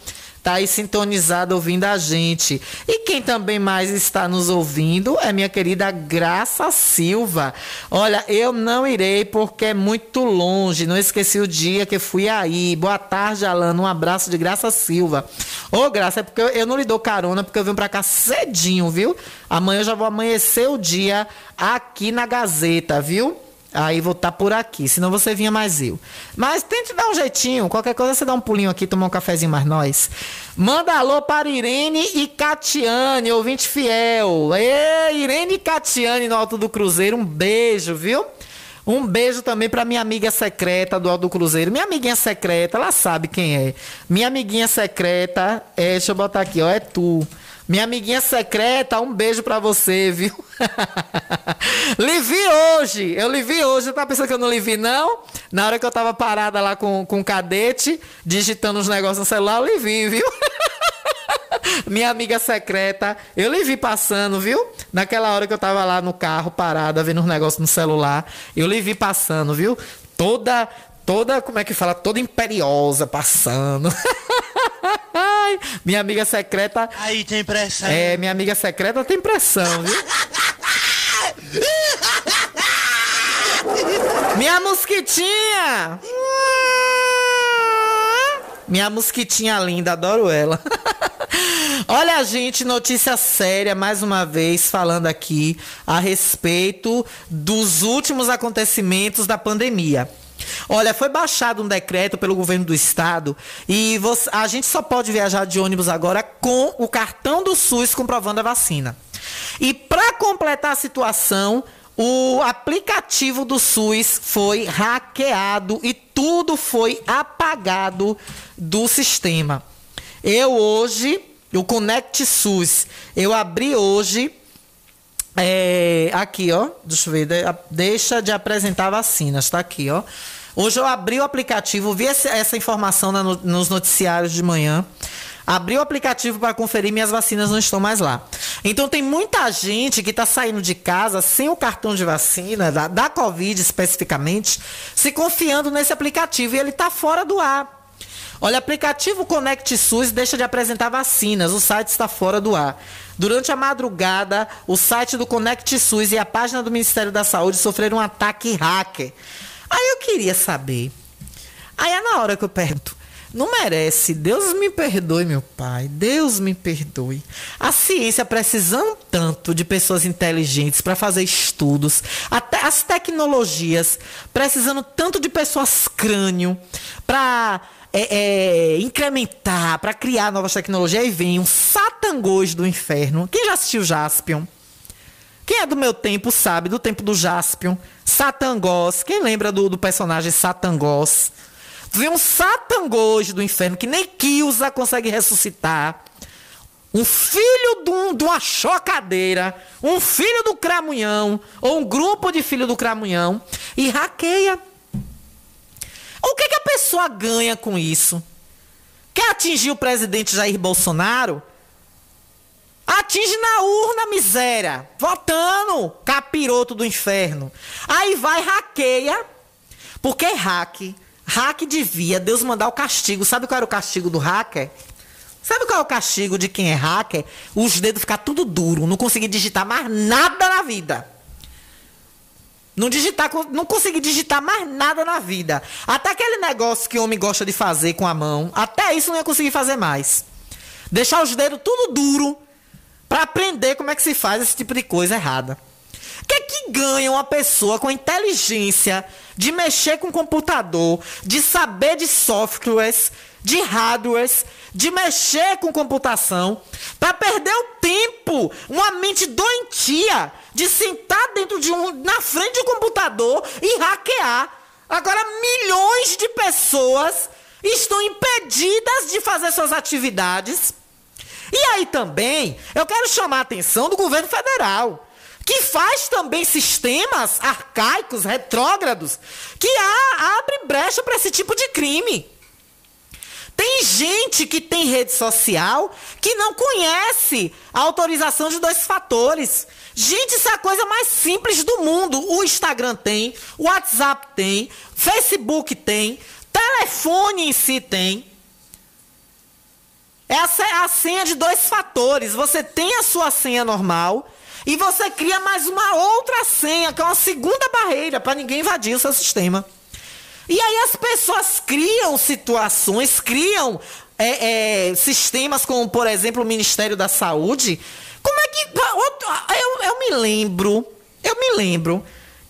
tá aí sintonizado ouvindo a gente. E quem também mais está nos ouvindo é minha querida Graça Silva. Olha, eu não irei porque é muito longe, não esqueci o dia que fui aí. Boa tarde, Alana, um abraço de Graça Silva. Ô, Graça, é porque eu, eu não lhe dou carona, porque eu vim pra cá cedinho, viu? Amanhã eu já vou amanhecer o dia aqui na Gazeta, viu? Aí vou estar por aqui, senão você vinha mais eu. Mas tente dar um jeitinho, qualquer coisa você dá um pulinho aqui, tomar um cafezinho mais nós. Manda alô para Irene e Catiane, ouvinte fiel. Irene e Catiane no Alto do Cruzeiro, um beijo, viu? Um beijo também para minha amiga secreta do Alto do Cruzeiro. Minha amiguinha secreta, ela sabe quem é. Minha amiguinha secreta, é, deixa eu botar aqui, ó, é tu. Minha amiguinha secreta, um beijo pra você, viu? lhe vi hoje, eu lhe vi hoje. Tá pensando que eu não lhe vi, não? Na hora que eu tava parada lá com, com o cadete, digitando os negócios no celular, eu lhe vi, viu? Minha amiga secreta, eu lhe vi passando, viu? Naquela hora que eu tava lá no carro, parada, vendo os negócios no celular, eu lhe vi passando, viu? Toda, toda, como é que fala? Toda imperiosa passando. Ai, minha amiga secreta. Aí tem pressão. É, minha amiga secreta tem pressão, viu? minha mosquitinha! Minha mosquitinha linda, adoro ela. Olha, gente, notícia séria, mais uma vez, falando aqui a respeito dos últimos acontecimentos da pandemia. Olha, foi baixado um decreto pelo governo do estado e você, a gente só pode viajar de ônibus agora com o cartão do SUS comprovando a vacina. E para completar a situação, o aplicativo do SUS foi hackeado e tudo foi apagado do sistema. Eu hoje, o Connect SUS, eu abri hoje é, aqui, ó. Deixa eu ver. Deixa de apresentar vacinas. Tá aqui, ó. Hoje eu abri o aplicativo, vi essa informação na, nos noticiários de manhã. Abri o aplicativo para conferir, minhas vacinas não estão mais lá. Então tem muita gente que está saindo de casa sem o cartão de vacina, da, da Covid especificamente, se confiando nesse aplicativo e ele está fora do ar. Olha, aplicativo Conect SUS deixa de apresentar vacinas, o site está fora do ar. Durante a madrugada, o site do Conect SUS e a página do Ministério da Saúde sofreram um ataque hacker. Aí eu queria saber. Aí é na hora que eu pergunto. Não merece. Deus me perdoe, meu pai. Deus me perdoe. A ciência precisando tanto de pessoas inteligentes para fazer estudos, até as tecnologias precisando tanto de pessoas crânio para é, é, incrementar, para criar novas tecnologias. Aí vem um satangôs do inferno. Quem já assistiu Jaspion? Quem é do meu tempo sabe, do tempo do Jaspion. Satangós. Quem lembra do, do personagem Satangós? Vem um satangôs do inferno que nem Kilza consegue ressuscitar. Um filho de, um, de uma chocadeira, um filho do cramunhão, ou um grupo de filho do cramunhão, e hackeia. O que, que a pessoa ganha com isso? Quer atingir o presidente Jair Bolsonaro? Atinge na urna, miséria. Votando, capiroto do inferno. Aí vai, hackeia. Porque hack Hack devia Deus mandar o castigo. Sabe qual era o castigo do hacker? Sabe qual é o castigo de quem é hacker? Os dedos ficar tudo duro, não conseguir digitar mais nada na vida. Não digitar, não conseguir digitar mais nada na vida. Até aquele negócio que o homem gosta de fazer com a mão, até isso não ia conseguir fazer mais. Deixar os dedos tudo duro para aprender como é que se faz esse tipo de coisa errada. O que é que ganha uma pessoa com inteligência de mexer com computador, de saber de softwares, de hardwares, de mexer com computação, para perder o tempo, uma mente doentia, de sentar dentro de um, na frente de um computador e hackear. Agora milhões de pessoas estão impedidas de fazer suas atividades. E aí também, eu quero chamar a atenção do governo federal que faz também sistemas arcaicos, retrógrados, que abre brecha para esse tipo de crime. Tem gente que tem rede social que não conhece a autorização de dois fatores. Gente, isso é a coisa mais simples do mundo. O Instagram tem, o WhatsApp tem, Facebook tem, telefone em si tem. Essa é a senha de dois fatores. Você tem a sua senha normal e você cria mais uma outra senha, que é uma segunda barreira para ninguém invadir o seu sistema. E aí as pessoas criam situações, criam é, é, sistemas como, por exemplo, o Ministério da Saúde. Como é que. Eu, eu me lembro, eu me lembro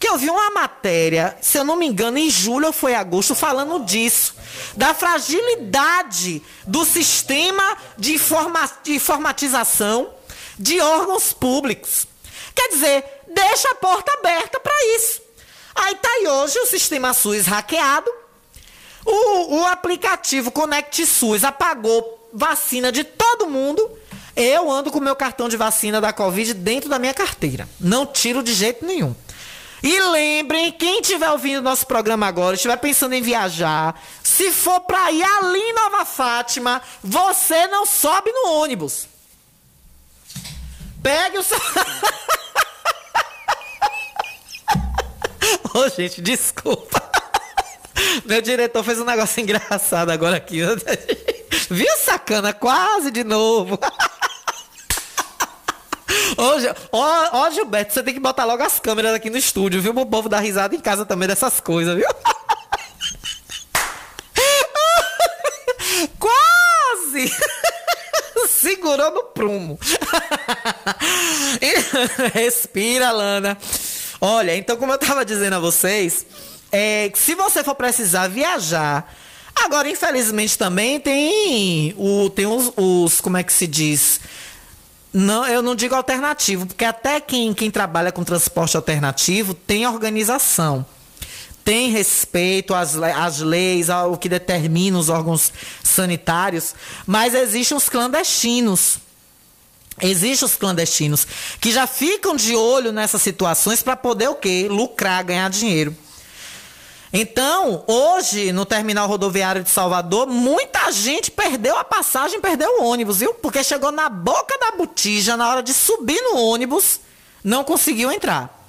que eu vi uma matéria, se eu não me engano, em julho ou foi agosto, falando disso. Da fragilidade do sistema de, informa, de informatização de órgãos públicos. Quer dizer, deixa a porta aberta para isso. Aí tá aí hoje o sistema SUS hackeado. O, o aplicativo Conect SUS apagou vacina de todo mundo. Eu ando com meu cartão de vacina da Covid dentro da minha carteira. Não tiro de jeito nenhum. E lembrem, quem estiver ouvindo nosso programa agora, estiver pensando em viajar, se for para ir ali em Nova Fátima, você não sobe no ônibus. Pegue o seu. Ô, oh, gente, desculpa. Meu diretor fez um negócio engraçado agora aqui. Viu, sacana? Quase de novo. Ô, ó, ó, Gilberto, você tem que botar logo as câmeras aqui no estúdio, viu? O povo dar risada em casa também dessas coisas, viu? Quase! segurou no prumo. Respira, Lana. Olha, então, como eu tava dizendo a vocês, é, se você for precisar viajar. Agora, infelizmente, também tem, o, tem os, os. Como é que se diz? Não, eu não digo alternativo, porque até quem, quem trabalha com transporte alternativo tem organização tem respeito às, às leis, ao que determina os órgãos sanitários, mas existem os clandestinos. Existem os clandestinos que já ficam de olho nessas situações para poder o quê? Lucrar, ganhar dinheiro. Então, hoje, no terminal rodoviário de Salvador, muita gente perdeu a passagem, perdeu o ônibus, viu? Porque chegou na boca da botija, na hora de subir no ônibus, não conseguiu entrar.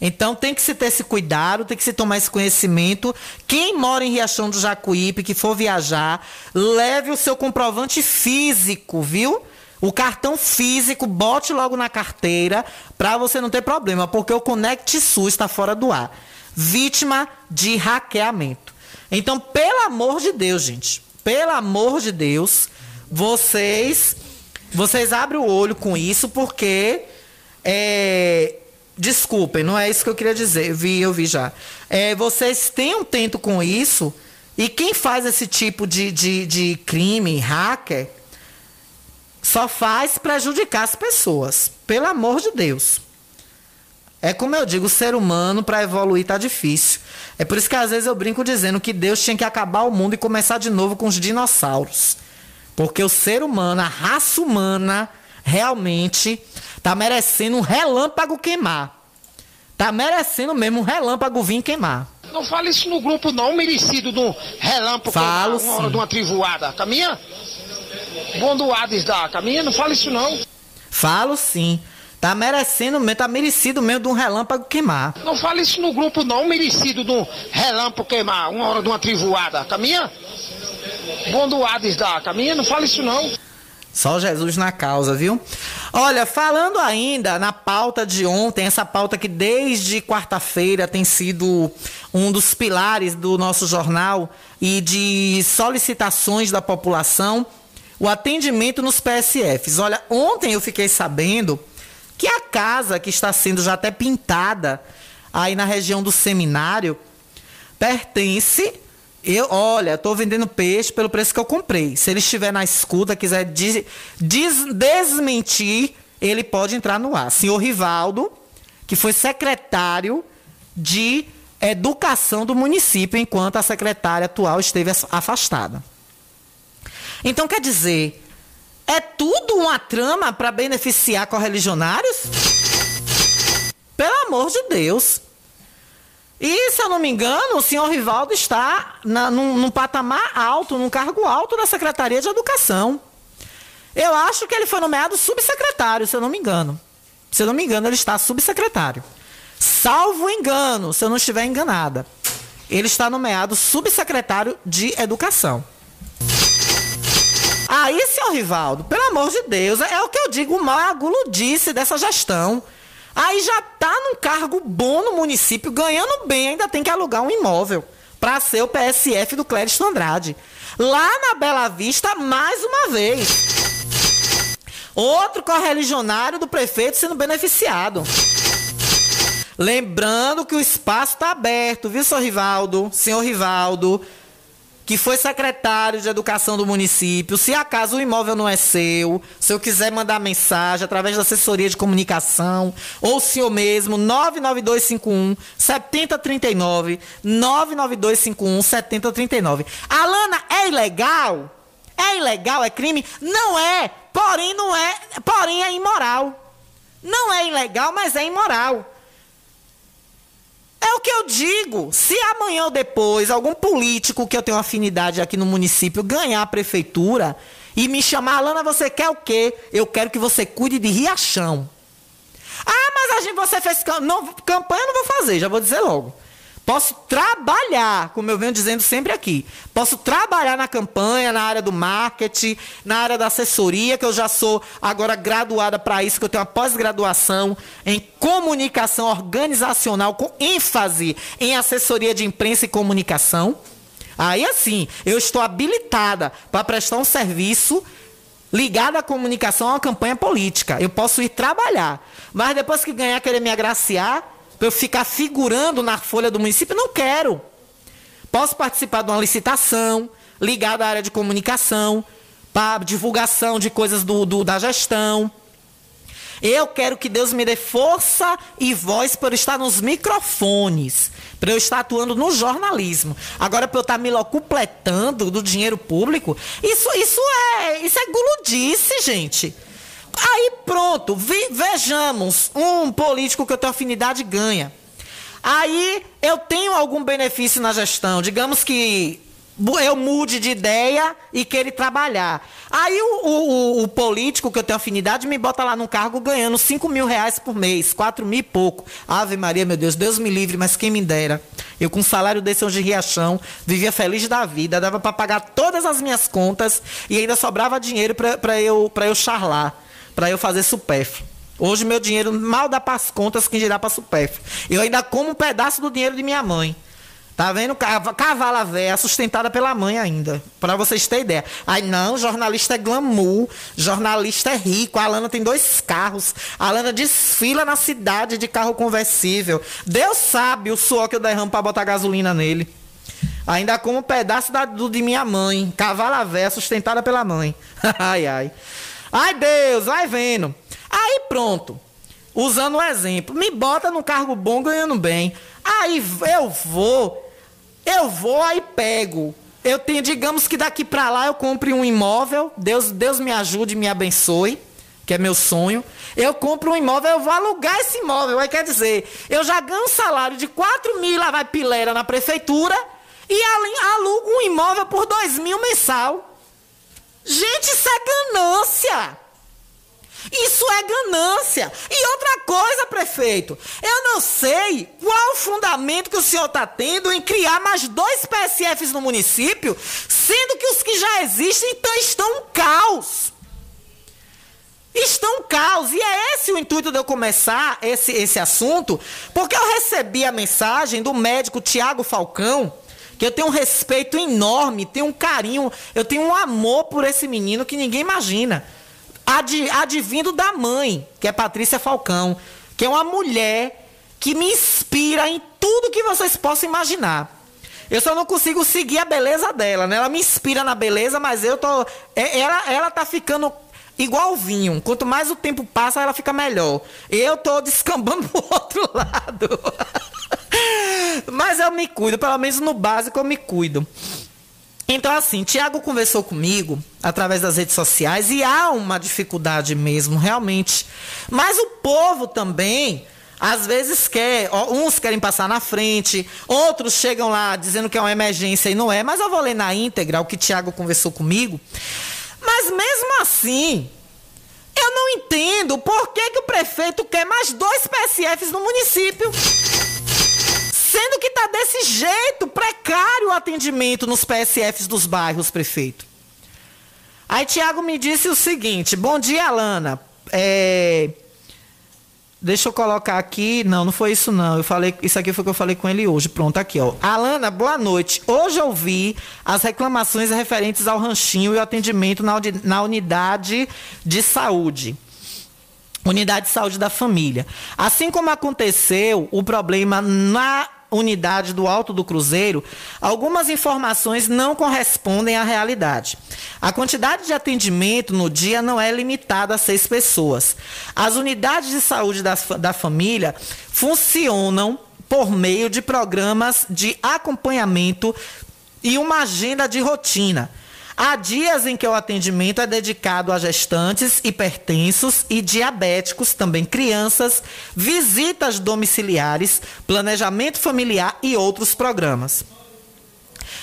Então tem que se ter esse cuidado, tem que se tomar esse conhecimento. Quem mora em Riachão do Jacuípe, que for viajar, leve o seu comprovante físico, viu? O cartão físico, bote logo na carteira para você não ter problema, porque o Conect SUS está fora do ar. Vítima de hackeamento. Então, pelo amor de Deus, gente, pelo amor de Deus, vocês vocês abrem o olho com isso, porque é, Desculpem, não é isso que eu queria dizer. Vi, eu vi já. É, vocês tenham tento com isso. E quem faz esse tipo de, de, de crime, hacker, só faz prejudicar as pessoas. Pelo amor de Deus. É como eu digo, o ser humano para evoluir tá difícil. É por isso que às vezes eu brinco dizendo que Deus tinha que acabar o mundo e começar de novo com os dinossauros. Porque o ser humano, a raça humana, realmente tá merecendo um relâmpago queimar. Tá merecendo mesmo um relâmpago vir queimar. Não fale isso no grupo não, merecido de um relâmpago Falo queimar, uma hora de uma trivoada. Caminha? Bom do Hades da caminha, não fale isso não. Falo sim. Tá merecendo mesmo, tá merecido mesmo de um relâmpago queimar. Não fale isso no grupo não, merecido de um relâmpago queimar, uma hora de uma trivoada. Caminha? Bom do Hades da caminha, não fale isso não. Só Jesus na causa, viu? Olha, falando ainda na pauta de ontem, essa pauta que desde quarta-feira tem sido um dos pilares do nosso jornal e de solicitações da população, o atendimento nos PSFs. Olha, ontem eu fiquei sabendo que a casa que está sendo já até pintada aí na região do seminário pertence eu, olha, estou vendendo peixe pelo preço que eu comprei. Se ele estiver na escuta, quiser des- des- desmentir, ele pode entrar no ar. Senhor Rivaldo, que foi secretário de educação do município, enquanto a secretária atual esteve as- afastada. Então, quer dizer, é tudo uma trama para beneficiar correligionários? Pelo amor de Deus. E, se eu não me engano, o senhor Rivaldo está na, num, num patamar alto, num cargo alto da Secretaria de Educação. Eu acho que ele foi nomeado subsecretário, se eu não me engano. Se eu não me engano, ele está subsecretário. Salvo engano, se eu não estiver enganada. Ele está nomeado subsecretário de Educação. Aí, senhor Rivaldo, pelo amor de Deus, é o que eu digo, o mal é a guludice dessa gestão. Aí já tá num cargo bom no município, ganhando bem, ainda tem que alugar um imóvel para ser o PSF do Clériston Andrade. Lá na Bela Vista, mais uma vez. Outro correligionário do prefeito sendo beneficiado. Lembrando que o espaço está aberto, viu, senhor Rivaldo? Senhor Rivaldo, que foi secretário de educação do município. Se acaso o imóvel não é seu, se eu quiser mandar mensagem através da assessoria de comunicação, ou o senhor mesmo, 99251 7039, 99251 7039. Alana, é ilegal? É ilegal? É crime? Não é, porém não é, porém é imoral. Não é ilegal, mas é imoral. É o que eu digo. Se amanhã ou depois algum político que eu tenho afinidade aqui no município ganhar a prefeitura e me chamar, Alana, você quer o quê? Eu quero que você cuide de Riachão. Ah, mas a gente, você fez não, campanha, eu não vou fazer, já vou dizer logo. Posso trabalhar, como eu venho dizendo sempre aqui. Posso trabalhar na campanha, na área do marketing, na área da assessoria, que eu já sou agora graduada para isso, que eu tenho uma pós-graduação em comunicação organizacional com ênfase em assessoria de imprensa e comunicação. Aí assim, eu estou habilitada para prestar um serviço ligado à comunicação uma campanha política. Eu posso ir trabalhar. Mas depois que ganhar, querer me agraciar, para eu ficar figurando na folha do município, não quero. Posso participar de uma licitação ligada à área de comunicação, para divulgação de coisas do, do- da gestão. Eu quero que Deus me dê força e voz para eu estar nos microfones, para eu estar atuando no jornalismo. Agora, para eu estar me locupletando do dinheiro público, isso, isso é isso é guludice, gente. Aí pronto, vi- vejamos, um político que eu tenho afinidade ganha. Aí eu tenho algum benefício na gestão, digamos que eu mude de ideia e queira ir trabalhar. Aí o, o- o- político que eu tenho afinidade me bota lá num cargo ganhando 5 mil reais por mês, 4 mil e pouco. Ave Maria, meu Deus, Deus me livre, mas quem me dera. Eu com um salário desse hoje em Riachão, vivia feliz da vida, dava para pagar todas as minhas contas e ainda sobrava dinheiro para eu, eu charlar, para eu fazer supérfluo. Hoje meu dinheiro mal dá para as contas que dirá para supérfluo. Eu ainda como um pedaço do dinheiro de minha mãe. Tá vendo? Cava- Cavala véia, sustentada pela mãe ainda. Pra vocês terem ideia. Aí, não, jornalista é glamour. Jornalista é rico. A Alana tem dois carros. A Alana desfila na cidade de carro conversível. Deus sabe o suor que eu derramo pra botar gasolina nele. Ainda como um pedaço da, do de minha mãe. Cavala véia, sustentada pela mãe. ai, ai. Ai, Deus, vai vendo. Aí, pronto. Usando o exemplo. Me bota num cargo bom, ganhando bem. Aí eu vou. Eu vou, aí pego. Eu tenho, digamos que daqui pra lá eu compre um imóvel. Deus, Deus me ajude me abençoe. Que é meu sonho. Eu compro um imóvel, eu vou alugar esse imóvel. Aí quer dizer, eu já ganho um salário de 4 mil, lá vai pilera na prefeitura. E alugo um imóvel por 2 mil mensal. Gente, isso é ganância. Isso é ganância. E outra coisa, prefeito, eu não sei qual o fundamento que o senhor está tendo em criar mais dois PSFs no município, sendo que os que já existem então estão um caos. Estão um caos. E é esse o intuito de eu começar esse, esse assunto, porque eu recebi a mensagem do médico Tiago Falcão, que eu tenho um respeito enorme, tenho um carinho, eu tenho um amor por esse menino que ninguém imagina. Ad, advindo da mãe, que é Patrícia Falcão, que é uma mulher que me inspira em tudo que vocês possam imaginar. Eu só não consigo seguir a beleza dela, né? Ela me inspira na beleza, mas eu tô. é- Ela, ela tá ficando igual vinho. Quanto mais o tempo passa, ela fica melhor. Eu tô descambando pro outro lado. Mas eu me cuido, pelo menos no básico eu me cuido. Então, assim, Tiago conversou comigo através das redes sociais e há uma dificuldade mesmo, realmente. Mas o povo também, às vezes, quer. Uns querem passar na frente, outros chegam lá dizendo que é uma emergência e não é. Mas eu vou ler na íntegra o que Tiago conversou comigo. Mas mesmo assim, eu não entendo por que, que o prefeito quer mais dois PSFs no município. Sendo que tá desse jeito, precário o atendimento nos PSFs dos bairros, prefeito. Aí Tiago me disse o seguinte: Bom dia, Alana. É, Deixa eu colocar aqui. Não, não foi isso não. Eu falei, isso aqui foi o que eu falei com ele hoje. Pronto, aqui, ó. Alana, boa noite. Hoje eu vi as reclamações referentes ao ranchinho e o atendimento na unidade de saúde. Unidade de saúde da família. Assim como aconteceu o problema na unidade do Alto do Cruzeiro, algumas informações não correspondem à realidade. A quantidade de atendimento no dia não é limitada a seis pessoas. As unidades de saúde da, da família funcionam por meio de programas de acompanhamento e uma agenda de rotina. Há dias em que o atendimento é dedicado a gestantes, hipertensos e diabéticos, também crianças, visitas domiciliares, planejamento familiar e outros programas.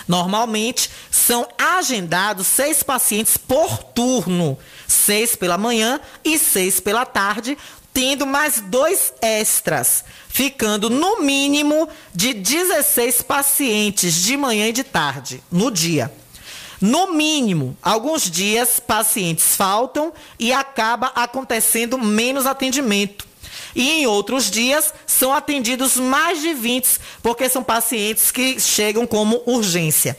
Normalmente são agendados seis pacientes por turno, seis pela manhã e seis pela tarde, tendo mais dois extras, ficando no mínimo de 16 pacientes de manhã e de tarde no dia. No mínimo, alguns dias pacientes faltam e acaba acontecendo menos atendimento. E em outros dias são atendidos mais de 20, porque são pacientes que chegam como urgência.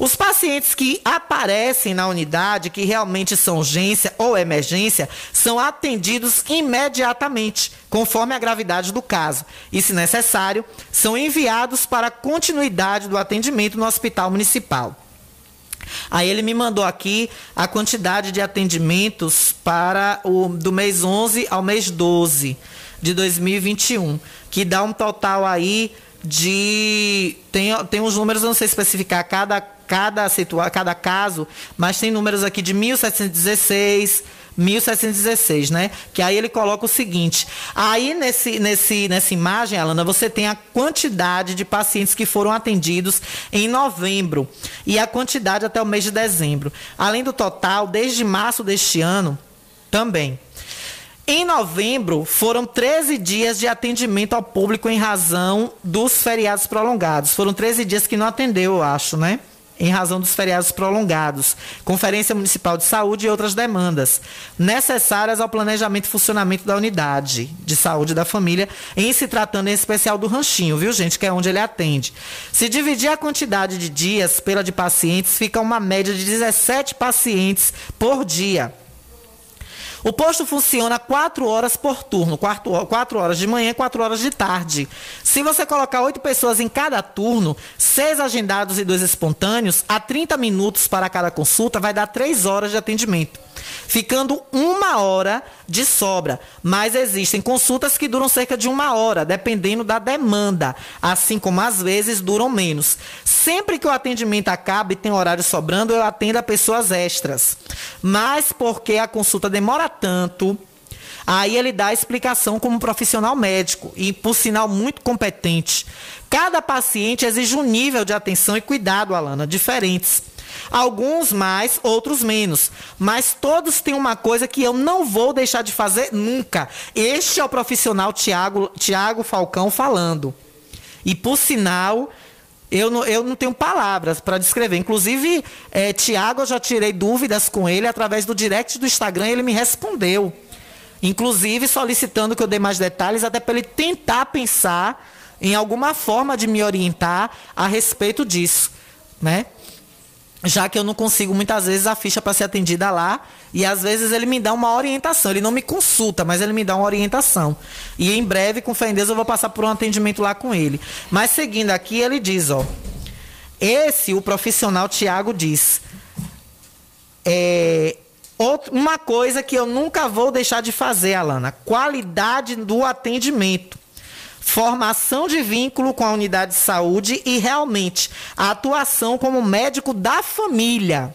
Os pacientes que aparecem na unidade, que realmente são urgência ou emergência, são atendidos imediatamente, conforme a gravidade do caso. E, se necessário, são enviados para continuidade do atendimento no hospital municipal. Aí ele me mandou aqui a quantidade de atendimentos para o do mês 11 ao mês 12 de 2021, que dá um total aí de tem tem uns números, não sei especificar cada cada, situa cada caso, mas tem números aqui de 1716, 1716, né? Que aí ele coloca o seguinte: aí nesse, nesse, nessa imagem, Alana, você tem a quantidade de pacientes que foram atendidos em novembro e a quantidade até o mês de dezembro. Além do total, desde março deste ano, também. Em novembro, foram 13 dias de atendimento ao público em razão dos feriados prolongados. Foram 13 dias que não atendeu, eu acho, né? Em razão dos feriados prolongados, Conferência Municipal de Saúde e outras demandas necessárias ao planejamento e funcionamento da unidade de saúde da família, em se tratando em especial do ranchinho, viu, gente? Que é onde ele atende. Se dividir a quantidade de dias pela de pacientes, fica uma média de 17 pacientes por dia. O posto funciona quatro horas por turno, quatro, quatro horas de manhã e quatro horas de tarde. Se você colocar oito pessoas em cada turno, seis agendados e dois espontâneos, a 30 minutos para cada consulta, vai dar três horas de atendimento. Ficando uma hora de sobra. Mas existem consultas que duram cerca de uma hora, dependendo da demanda. Assim como às vezes duram menos. Sempre que o atendimento acaba e tem horário sobrando, eu atendo a pessoas extras. Mas porque a consulta demora tanto, Aí ele dá a explicação como profissional médico e, por sinal, muito competente. Cada paciente exige um nível de atenção e cuidado, Alana, diferentes. Alguns mais, outros menos. Mas todos têm uma coisa que eu não vou deixar de fazer nunca. Este é o profissional Tiago, Tiago Falcão falando. E, por sinal, eu não, eu não tenho palavras para descrever. Inclusive, é, Tiago, eu já tirei dúvidas com ele através do direct do Instagram ele me respondeu. Inclusive, solicitando que eu dê mais detalhes, até para ele tentar pensar em alguma forma de me orientar a respeito disso. Né? Já que eu não consigo muitas vezes a ficha para ser atendida lá e às vezes ele me dá uma orientação. Ele não me consulta, mas ele me dá uma orientação. E em breve, com fé em Deus, eu vou passar por um atendimento lá com ele. Mas seguindo aqui, ele diz, ó, esse o profissional Tiago diz, é, uma coisa que eu nunca vou deixar de fazer, Alana, qualidade do atendimento formação de vínculo com a unidade de saúde e realmente a atuação como médico da família.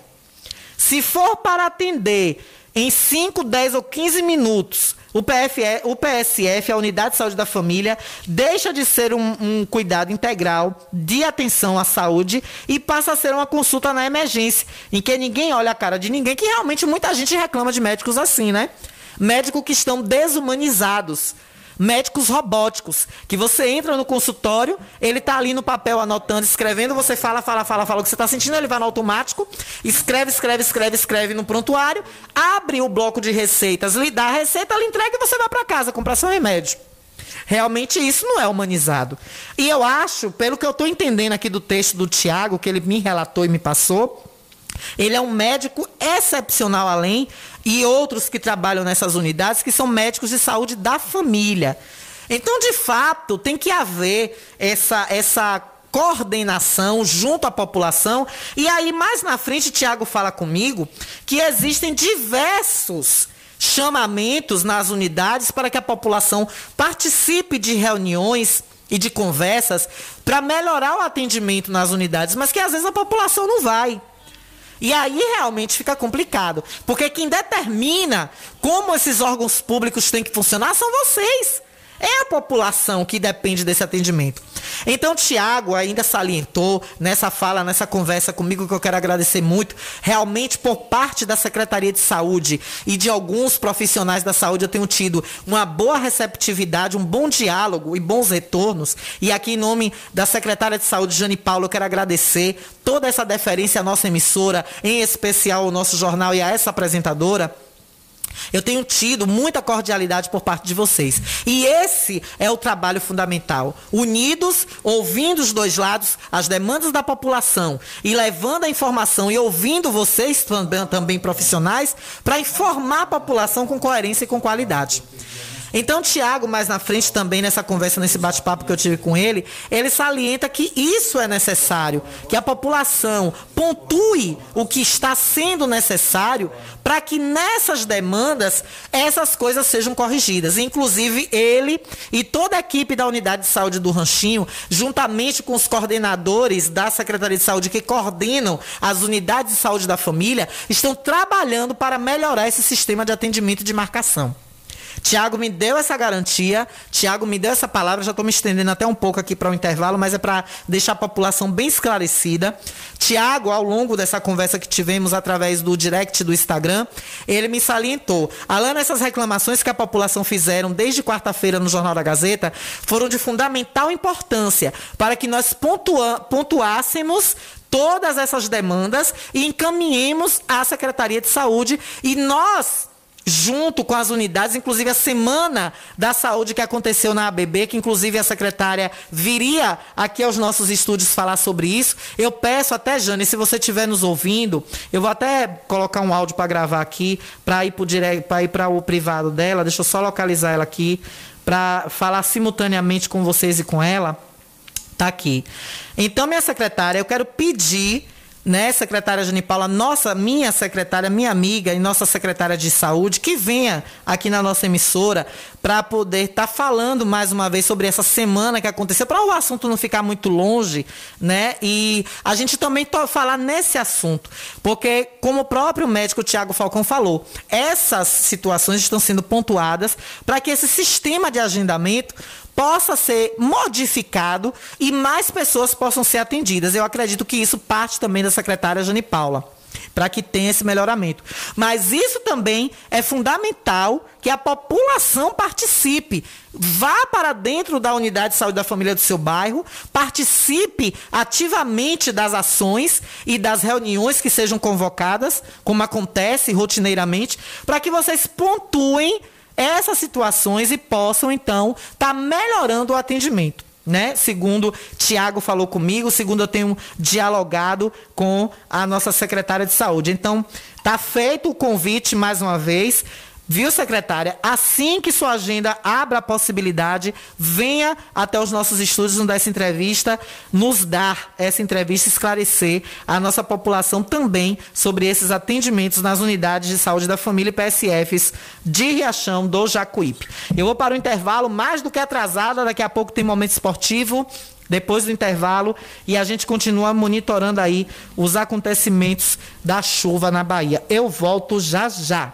Se for para atender em 5, 10 ou 15 minutos, o, PFE, o PSF, a Unidade de Saúde da Família, deixa de ser um, um, cuidado integral de atenção à saúde e passa a ser uma consulta na emergência, em que ninguém olha a cara de ninguém, que realmente muita gente reclama de médicos assim, né? Médicos que estão desumanizados médicos robóticos, que você entra no consultório, ele está ali no papel anotando, escrevendo, você fala, fala, fala, fala o que você está sentindo, ele vai no automático, escreve, escreve, escreve, escreve no prontuário, abre o bloco de receitas, lhe dá a receita, ela entrega e você vai para casa comprar seu remédio. Realmente isso não é humanizado. E eu acho, pelo que eu estou entendendo aqui do texto do Tiago, que ele me relatou e me passou, ele é um médico excepcional além e outros que trabalham nessas unidades que são médicos de saúde da família. Então, de fato, tem que haver essa, essa coordenação junto à população. E aí, mais na frente, Tiago fala comigo que existem diversos chamamentos nas unidades para que a população participe de reuniões e de conversas para melhorar o atendimento nas unidades, mas que às vezes a população não vai. E aí realmente fica complicado. Porque quem determina como esses órgãos públicos têm que funcionar são vocês. É a população que depende desse atendimento. Então, Tiago ainda salientou nessa fala, nessa conversa comigo, que eu quero agradecer muito. Realmente, por parte da Secretaria de Saúde e de alguns profissionais da saúde, eu tenho tido uma boa receptividade, um bom diálogo e bons retornos. E aqui, em nome da secretária de Saúde, Jane Paulo, eu quero agradecer toda essa deferência à nossa emissora, em especial ao nosso jornal e a essa apresentadora eu tenho tido muita cordialidade por parte de vocês. E esse é o trabalho fundamental. Unidos, ouvindo os dois lados, as demandas da população e levando a informação e ouvindo vocês também, também profissionais para informar a população com coerência e com qualidade. Então, Tiago, mais na frente também, nessa conversa, nesse bate-papo que eu tive com ele, ele salienta que isso é necessário, que a população pontue o que está sendo necessário para que nessas demandas essas coisas sejam corrigidas. Inclusive, ele e toda a equipe da unidade de saúde do Ranchinho, juntamente com os coordenadores da Secretaria de Saúde que coordenam as unidades de saúde da família, estão trabalhando para melhorar esse sistema de atendimento e de marcação. Tiago me deu essa garantia, Tiago me deu essa palavra, já estou me estendendo até um pouco aqui para o intervalo, mas é para deixar a população bem esclarecida. Tiago, ao longo dessa conversa que tivemos através do direct do Instagram, ele me salientou. Além dessas reclamações que a população fizeram desde quarta-feira no Jornal da Gazeta, foram de fundamental importância para que nós pontuássemos todas essas demandas e encaminhemos à Secretaria de Saúde e nós junto com as unidades, inclusive a semana da saúde que aconteceu na ABB, que inclusive a secretária viria aqui aos nossos estúdios falar sobre isso. Eu peço até, Jane, se você estiver nos ouvindo, eu vou até colocar um áudio para gravar aqui, para ir para o privado dela. Deixa eu só localizar ela aqui para falar simultaneamente com vocês e com ela. Tá aqui. Então, minha secretária, eu quero pedir né, secretária Jane Paula, nossa, minha secretária, minha amiga e nossa secretária de saúde, que venha aqui na nossa emissora para poder estar tá falando mais uma vez sobre essa semana que aconteceu, para o assunto não ficar muito longe, né? E a gente também falar nesse assunto, porque como o próprio médico Tiago Falcão falou, essas situações estão sendo pontuadas para que esse sistema de agendamento possa ser modificado e mais pessoas possam ser atendidas. Eu acredito que isso parte também da secretária Jane Paula, para que tenha esse melhoramento. Mas isso também é fundamental que a população participe. Vá para dentro da unidade de saúde da família do seu bairro, participe ativamente das ações e das reuniões que sejam convocadas, como acontece rotineiramente, para que vocês pontuem essas situações e possam, então, estar tá melhorando o atendimento. Né? Segundo Tiago falou comigo, segundo eu tenho dialogado com a nossa secretária de saúde. Então, tá feito o convite mais uma vez. Viu, secretária? Assim que sua agenda abra a possibilidade, venha até os nossos estúdios nos dar essa entrevista, nos dar essa entrevista, esclarecer a nossa população também sobre esses atendimentos nas unidades de saúde da família e PSFs de Riachão do Jacuípe. Eu vou para o intervalo mais do que atrasada, daqui a pouco tem momento esportivo depois do intervalo e a gente continua monitorando aí os acontecimentos da chuva na Bahia. Eu volto já já.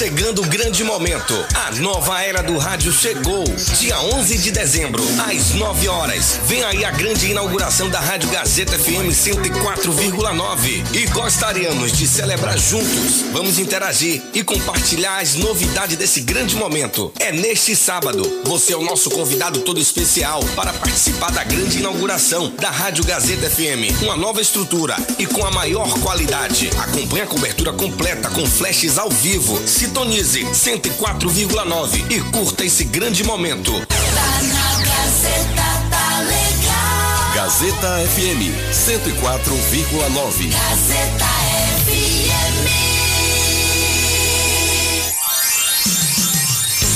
Chegando o grande momento. A nova era do rádio chegou. Dia 11 de dezembro, às 9 horas. Vem aí a grande inauguração da Rádio Gazeta FM 104,9. E gostaríamos de celebrar juntos. Vamos interagir e compartilhar as novidades desse grande momento. É neste sábado. Você é o nosso convidado todo especial para participar da grande inauguração da Rádio Gazeta FM. Uma nova estrutura e com a maior qualidade. Acompanhe a cobertura completa com flashes ao vivo. Sintonize 104,9 e curta esse grande momento. Tá na Gazeta, tá legal. Gazeta FM 104,9. Gazeta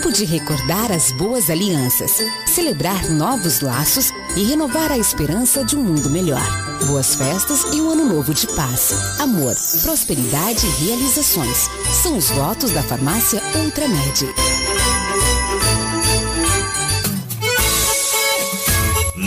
Tempo de recordar as boas alianças, celebrar novos laços e renovar a esperança de um mundo melhor. Boas festas e um ano novo de paz, amor, prosperidade e realizações. São os votos da farmácia Ultramed.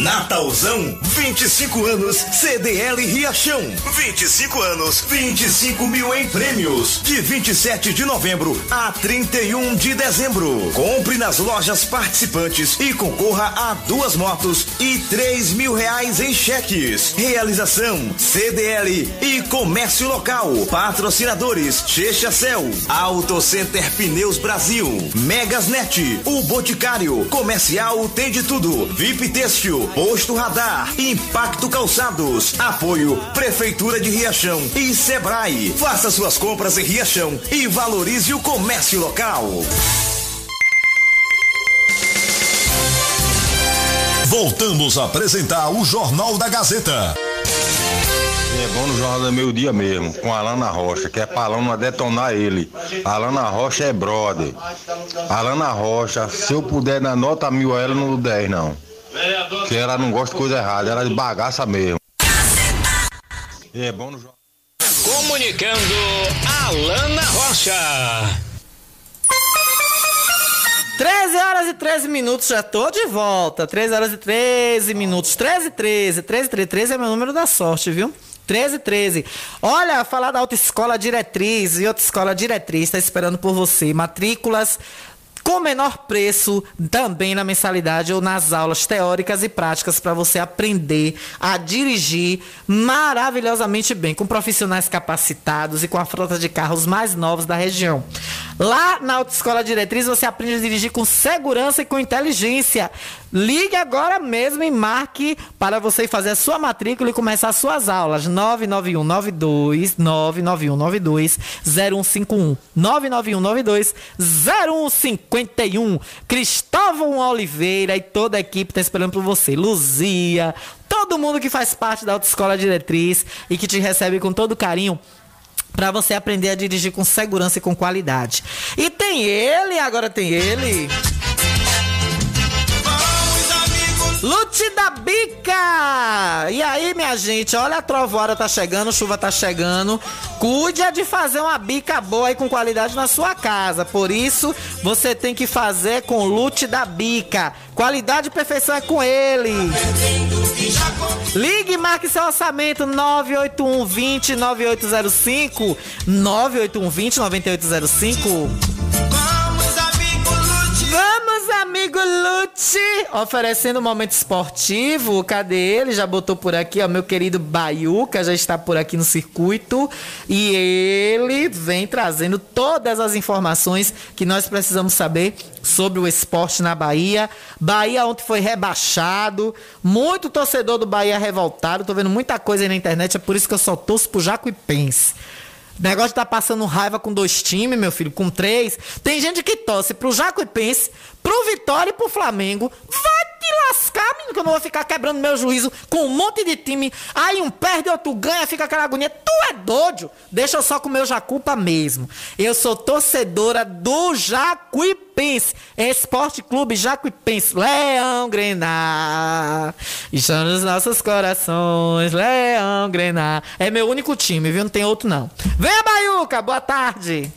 Natalzão, 25 anos, CDL Riachão. 25 anos, 25 mil em prêmios. De 27 de novembro a 31 de dezembro. Compre nas lojas participantes e concorra a duas motos e 3 mil reais em cheques. Realização CDL e Comércio Local. Patrocinadores Checha Cell, Auto Center Pneus Brasil, Megasnet, O Boticário, Comercial Tem de Tudo, VIP Têxtil, Posto Radar, Impacto Calçados, Apoio Prefeitura de Riachão e Sebrae. Faça suas compras em Riachão e valorize o comércio local. Voltamos a apresentar o Jornal da Gazeta. É bom no Jornal do Meio Dia mesmo, com a Alana Rocha, que é pra Alana detonar ele. A Alana Rocha é brother. A Alana Rocha, se eu puder dar nota mil a ela, não dou 10 não. Que ela não gosta de coisa errada, ela é de bagaça mesmo. É bom no Jornal. Comunicando Alana Rocha. 13 horas e 13 minutos, já tô de volta. 13 horas e 13 minutos. 13 e 13. 13 e 13, 13 é meu número da sorte, viu? 13 e 13. Olha, falar da Autoescola Diretriz e Autoescola Diretriz está esperando por você. Matrículas com menor preço também na mensalidade ou nas aulas teóricas e práticas para você aprender a dirigir maravilhosamente bem, com profissionais capacitados e com a frota de carros mais novos da região. Lá na Autoescola Diretriz você aprende a dirigir com segurança e com inteligência. Ligue agora mesmo e marque para você fazer a sua matrícula e começar as suas aulas. 991 92 991 92 0151 991 92 0151 Cristóvão Oliveira e toda a equipe está esperando por você. Luzia, todo mundo que faz parte da Autoescola Diretriz e que te recebe com todo carinho Para você aprender a dirigir com segurança e com qualidade. E tem ele, agora tem ele. Lute da Bica! E aí, minha gente, olha a trovoada tá chegando, chuva tá chegando. Cuide de fazer uma bica boa e com qualidade na sua casa. Por isso, você tem que fazer com Lute da Bica. Qualidade e perfeição é com ele. Ligue e marque seu orçamento 981 20 9805 981 20 9805 Vamos, amigo Lute! Oferecendo um momento esportivo. Cadê ele? Já botou por aqui, ó. Meu querido Baiuca já está por aqui no circuito. E ele vem trazendo todas as informações que nós precisamos saber sobre o esporte na Bahia. Bahia ontem foi rebaixado. Muito torcedor do Bahia revoltado. Tô vendo muita coisa aí na internet. É por isso que eu só torço pro Jacuipense. Negócio de tá passando raiva com dois times, meu filho, com três. Tem gente que torce pro Jacuipense, pro Vitória e pro Flamengo. Vai te lascar, menino, que eu não vou ficar quebrando meu juízo com um monte de time. Aí um perde, outro ganha, fica aquela agonia. Tu é doido? Deixa eu só com o meu Jacupa mesmo. Eu sou torcedora do Jacuipense. Esporte Clube Jacuipense. Leão Grenar. Está nos nossos corações. Leão Grenar. É meu único time, viu? Não tem outro não. Venha, Baiuca. Boa tarde.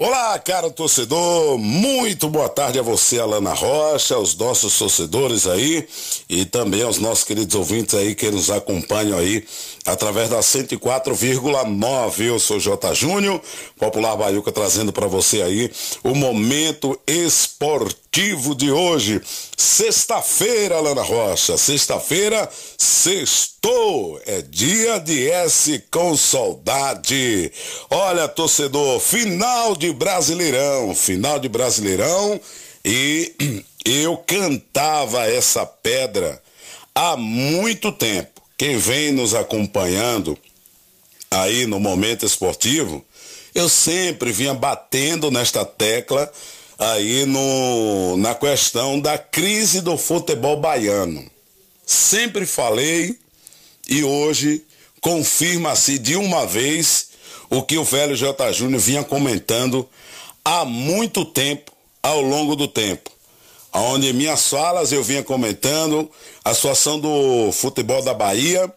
Olá, caro torcedor, muito boa tarde a você, Alana Rocha, aos nossos torcedores aí e também aos nossos queridos ouvintes aí que nos acompanham aí através da 104,9. Eu sou J. Júnior, Popular Baiuca, trazendo para você aí o momento esportivo de hoje. Sexta-feira, Alana Rocha, sexta-feira, sextou, é dia de S com saudade. Olha, torcedor, final de Brasileirão, final de Brasileirão e eu cantava essa pedra há muito tempo. Quem vem nos acompanhando aí no momento esportivo, eu sempre vinha batendo nesta tecla aí no, na questão da crise do futebol baiano. Sempre falei e hoje confirma-se de uma vez o que o velho J. Júnior vinha comentando há muito tempo, ao longo do tempo. Onde em minhas falas eu vinha comentando a situação do futebol da Bahia.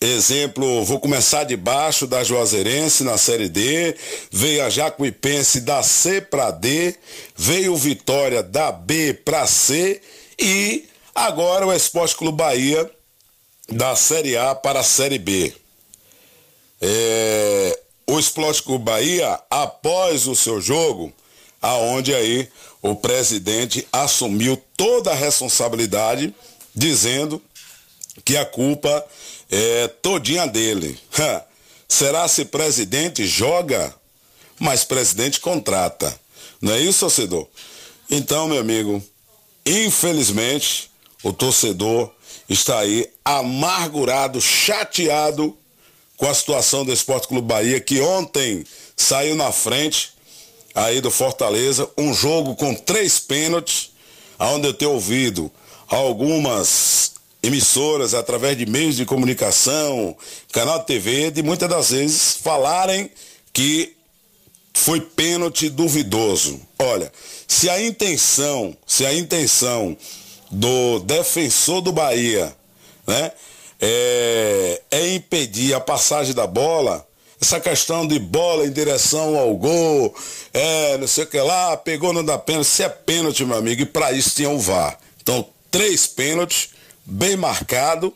Exemplo, vou começar de baixo da Juazeirense na Série D, veio a Jacuipense da C para D, veio o Vitória da B para C e agora o Esporte Clube Bahia da Série A para a Série B. É, o Esporte Clube Bahia, após o seu jogo, aonde aí o presidente assumiu toda a responsabilidade, dizendo que a culpa é todinha dele. Será se presidente joga, mas presidente contrata. Não é isso, torcedor? Então, meu amigo, infelizmente, o torcedor está aí amargurado, chateado com a situação do Esporte Clube Bahia, que ontem saiu na frente aí do Fortaleza, um jogo com três pênaltis, onde eu tenho ouvido algumas emissoras através de meios de comunicação, canal de TV, de muitas das vezes falarem que foi pênalti duvidoso. Olha, se a intenção, se a intenção do defensor do Bahia, né, é, é impedir a passagem da bola, essa questão de bola em direção ao gol, é, não sei o que lá, pegou, não dá pênalti. Se é pênalti, meu amigo, e para isso tinha o VAR. Então, três pênaltis, bem marcado,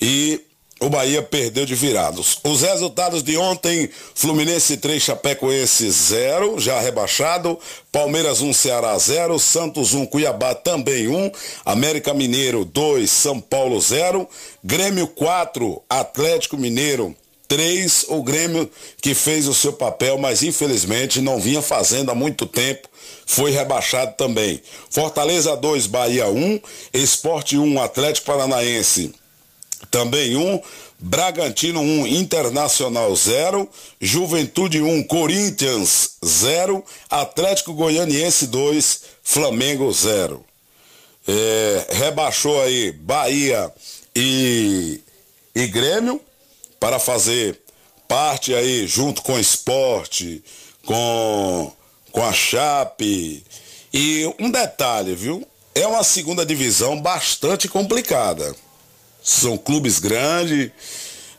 e o Bahia perdeu de virados. Os resultados de ontem, Fluminense 3, Chapecoense 0, já rebaixado, Palmeiras 1, Ceará 0, Santos 1, Cuiabá também 1, América Mineiro 2, São Paulo 0, Grêmio 4, Atlético Mineiro 3, o Grêmio que fez o seu papel, mas infelizmente não vinha fazendo há muito tempo, foi rebaixado também. Fortaleza 2, Bahia 1, Esporte 1, Atlético Paranaense também 1, Bragantino 1, Internacional 0, Juventude 1, Corinthians 0, Atlético Goianiense 2, Flamengo 0. É, rebaixou aí Bahia e, e Grêmio para fazer parte aí junto com o esporte, com, com a Chape. E um detalhe, viu? É uma segunda divisão bastante complicada. São clubes grandes,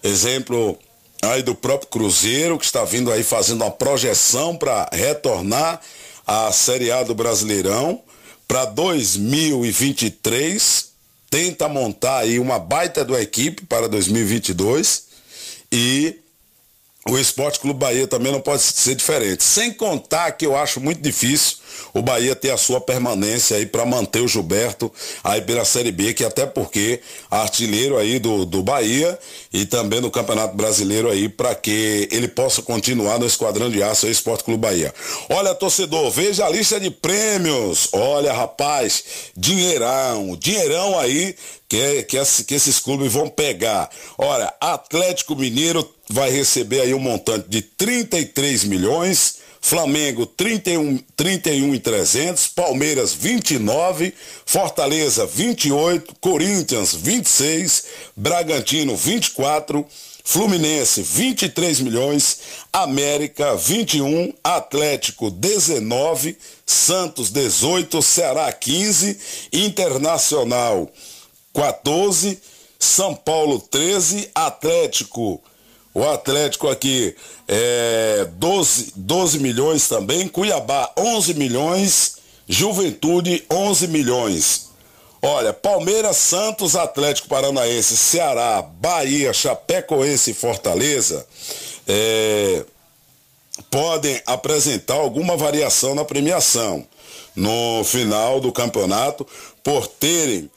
exemplo aí do próprio Cruzeiro, que está vindo aí fazendo uma projeção para retornar à Série A do Brasileirão para 2023. Tenta montar aí uma baita do equipe para 2022 e o Esporte Clube Bahia também não pode ser diferente. Sem contar que eu acho muito difícil o Bahia ter a sua permanência aí para manter o Gilberto aí pela Série B, que até porque artilheiro aí do, do Bahia e também no Campeonato Brasileiro aí para que ele possa continuar no Esquadrão de Aço aí, Esporte Clube Bahia. Olha, torcedor, veja a lista de prêmios. Olha, rapaz, dinheirão, dinheirão aí que, que, que esses clubes vão pegar. Olha, Atlético Mineiro vai receber aí um montante de 33 milhões, Flamengo 31, 31 e 300, Palmeiras 29, Fortaleza 28, Corinthians 26, Bragantino 24, Fluminense 23 milhões, América 21, Atlético 19, Santos 18, Ceará 15, Internacional 14, São Paulo 13, Atlético o Atlético aqui é 12, 12 milhões também, Cuiabá 11 milhões, Juventude 11 milhões. Olha, Palmeiras, Santos, Atlético Paranaense, Ceará, Bahia, Chapecoense e Fortaleza é, podem apresentar alguma variação na premiação no final do campeonato por terem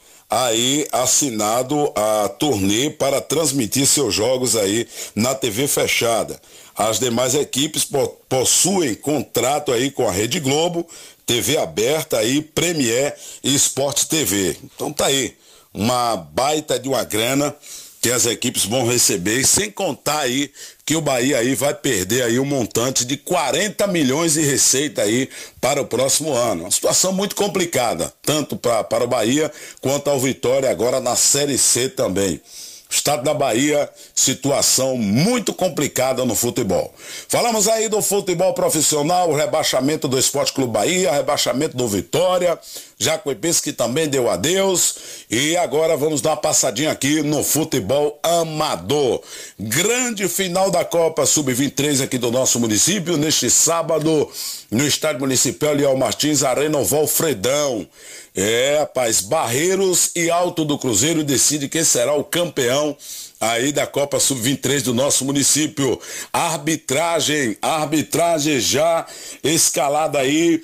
aí assinado a turnê para transmitir seus jogos aí na TV fechada. As demais equipes possuem contrato aí com a Rede Globo, TV aberta aí, Premier e Esporte TV. Então tá aí, uma baita de uma grana que as equipes vão receber, e sem contar aí que o Bahia aí vai perder aí um montante de 40 milhões de receita aí para o próximo ano. Uma situação muito complicada, tanto pra, para o Bahia quanto ao Vitória agora na Série C também. Estado da Bahia, situação muito complicada no futebol. Falamos aí do futebol profissional, o rebaixamento do Esporte Clube Bahia, rebaixamento do Vitória, Jacuipense que também deu adeus. E agora vamos dar uma passadinha aqui no futebol amador. Grande final da Copa Sub-23 aqui do nosso município, neste sábado, no Estádio Municipal Leal Martins, Arena Valfredão. É, rapaz, Barreiros e Alto do Cruzeiro decide quem será o campeão aí da Copa Sub-23 do nosso município. Arbitragem, arbitragem já escalada aí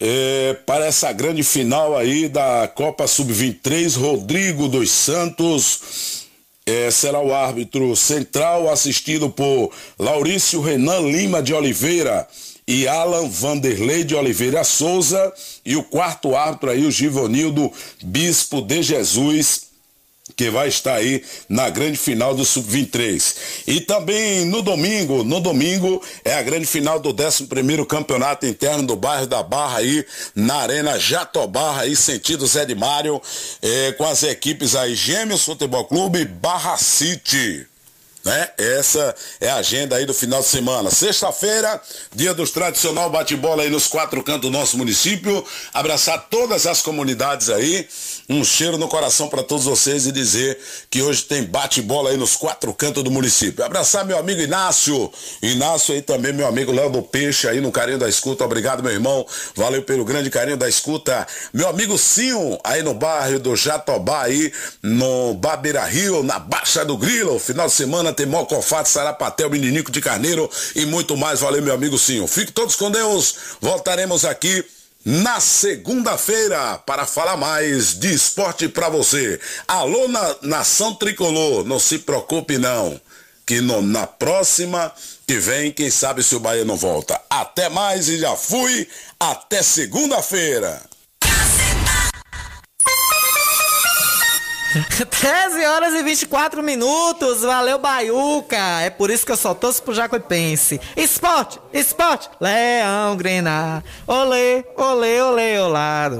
é, para essa grande final aí da Copa Sub-23. Rodrigo dos Santos é, será o árbitro central, assistido por Laurício Renan Lima de Oliveira e Alan Vanderlei de Oliveira Souza. E o quarto árbitro aí, o Givonildo Bispo de Jesus que vai estar aí na grande final do Sub-23. E também no domingo, no domingo é a grande final do 11º Campeonato Interno do bairro da Barra aí, na Arena Jatobá, aí sentido Zé de Mário, é, com as equipes aí Gêmeos Futebol Clube, Barra City né? Essa é a agenda aí do final de semana. Sexta-feira, dia dos tradicional bate-bola aí nos quatro cantos do nosso município. Abraçar todas as comunidades aí. Um cheiro no coração para todos vocês e dizer que hoje tem bate-bola aí nos quatro cantos do município. Abraçar meu amigo Inácio. Inácio aí também, meu amigo Léo do Peixe aí no carinho da escuta. Obrigado, meu irmão. Valeu pelo grande carinho da escuta. Meu amigo Sim aí no bairro do Jatobá aí, no Babeira Rio, na Baixa do Grilo. Final de semana tem Mocofato, Sarapatel, Meninico de Carneiro e muito mais. Valeu, meu amigo Sim. Fique todos com Deus. Voltaremos aqui na segunda-feira para falar mais de esporte para você. Alô, na, nação tricolor, não se preocupe não, que no, na próxima que vem, quem sabe se o Bahia não volta. Até mais e já fui, até segunda-feira. 13 horas e 24 minutos. Valeu, Baiuca. É por isso que eu só torço pro Jacuipense. Esporte, esporte. Leão Grenar. Olê, olê, olê, olá.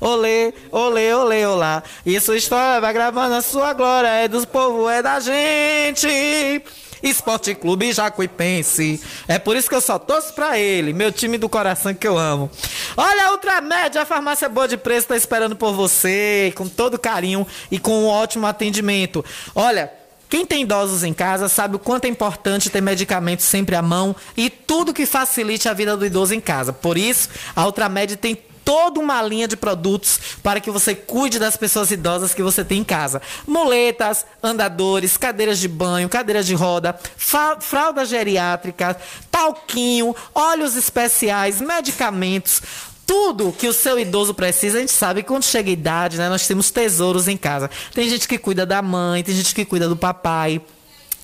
Olê, olê, olê, olá. Isso história vai gravando a sua glória. É dos povos, é da gente. Esporte Clube Jacuipense. É por isso que eu só torço pra ele, meu time do coração que eu amo. Olha, a Ultramed, a farmácia boa de preço, tá esperando por você, com todo carinho e com um ótimo atendimento. Olha. Quem tem idosos em casa sabe o quanto é importante ter medicamentos sempre à mão e tudo que facilite a vida do idoso em casa. Por isso, a Ultramed tem toda uma linha de produtos para que você cuide das pessoas idosas que você tem em casa. Muletas, andadores, cadeiras de banho, cadeiras de roda, fralda geriátrica, talquinho, óleos especiais, medicamentos. Tudo que o seu idoso precisa, a gente sabe que quando chega a idade, né, nós temos tesouros em casa. Tem gente que cuida da mãe, tem gente que cuida do papai.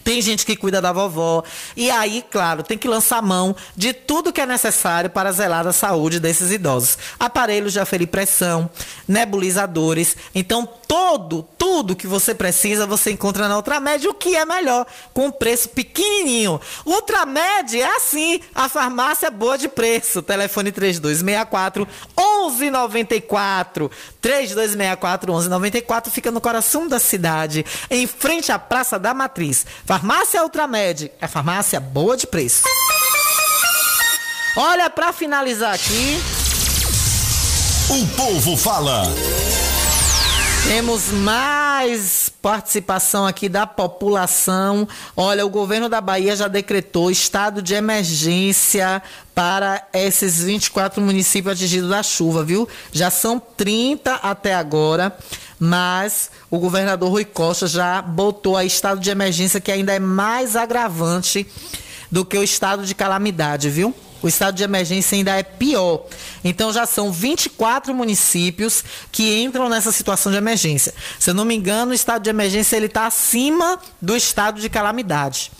Tem gente que cuida da vovó. E aí, claro, tem que lançar mão de tudo que é necessário para zelar da saúde desses idosos. Aparelhos de aferir pressão, nebulizadores. Então, todo, tudo que você precisa, você encontra na Ultramed, o que é melhor, com preço pequenininho. Ultramed é assim, a farmácia boa de preço. Telefone 3264 1194. 3264 1194 fica no coração da cidade, em frente à Praça da Matriz. Farmácia Ultramed, é farmácia boa de preço. Olha, para finalizar aqui, O povo fala. Temos mais participação aqui da população. Olha, o governo da Bahia já decretou estado de emergência para esses 24 municípios atingidos da chuva, viu? Já são 30 até agora, mas o governador Rui Costa já botou aí estado de emergência que ainda é mais agravante do que o estado de calamidade, viu? O estado de emergência ainda é pior. Então já são 24 municípios que entram nessa situação de emergência. Se eu não me engano, o estado de emergência ele está acima do estado de calamidade.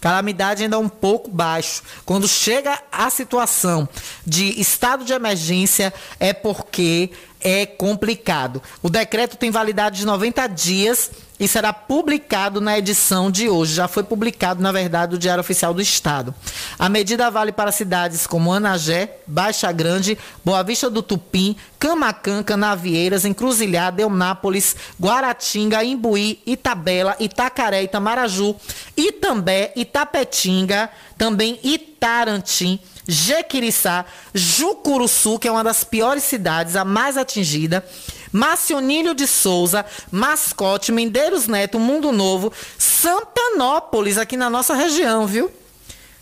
Calamidade ainda é um pouco baixo. Quando chega a situação de estado de emergência, é porque é complicado. O decreto tem validade de 90 dias e será publicado na edição de hoje. Já foi publicado, na verdade, no Diário Oficial do Estado. A medida vale para cidades como Anagé, Baixa Grande, Boa Vista do Tupim, Camacan, Canavieiras, Encruzilhada, Eunápolis, Guaratinga, Imbuí, Itabela, Itacaré, Itamaraju, Itambé, Itapetinga, também Itarantim, Jequiriçá, Jucuruçu, que é uma das piores cidades, a mais atingida, Macionílio de Souza, Mascote, Mendeiros Neto, Mundo Novo, Santanópolis, aqui na nossa região, viu?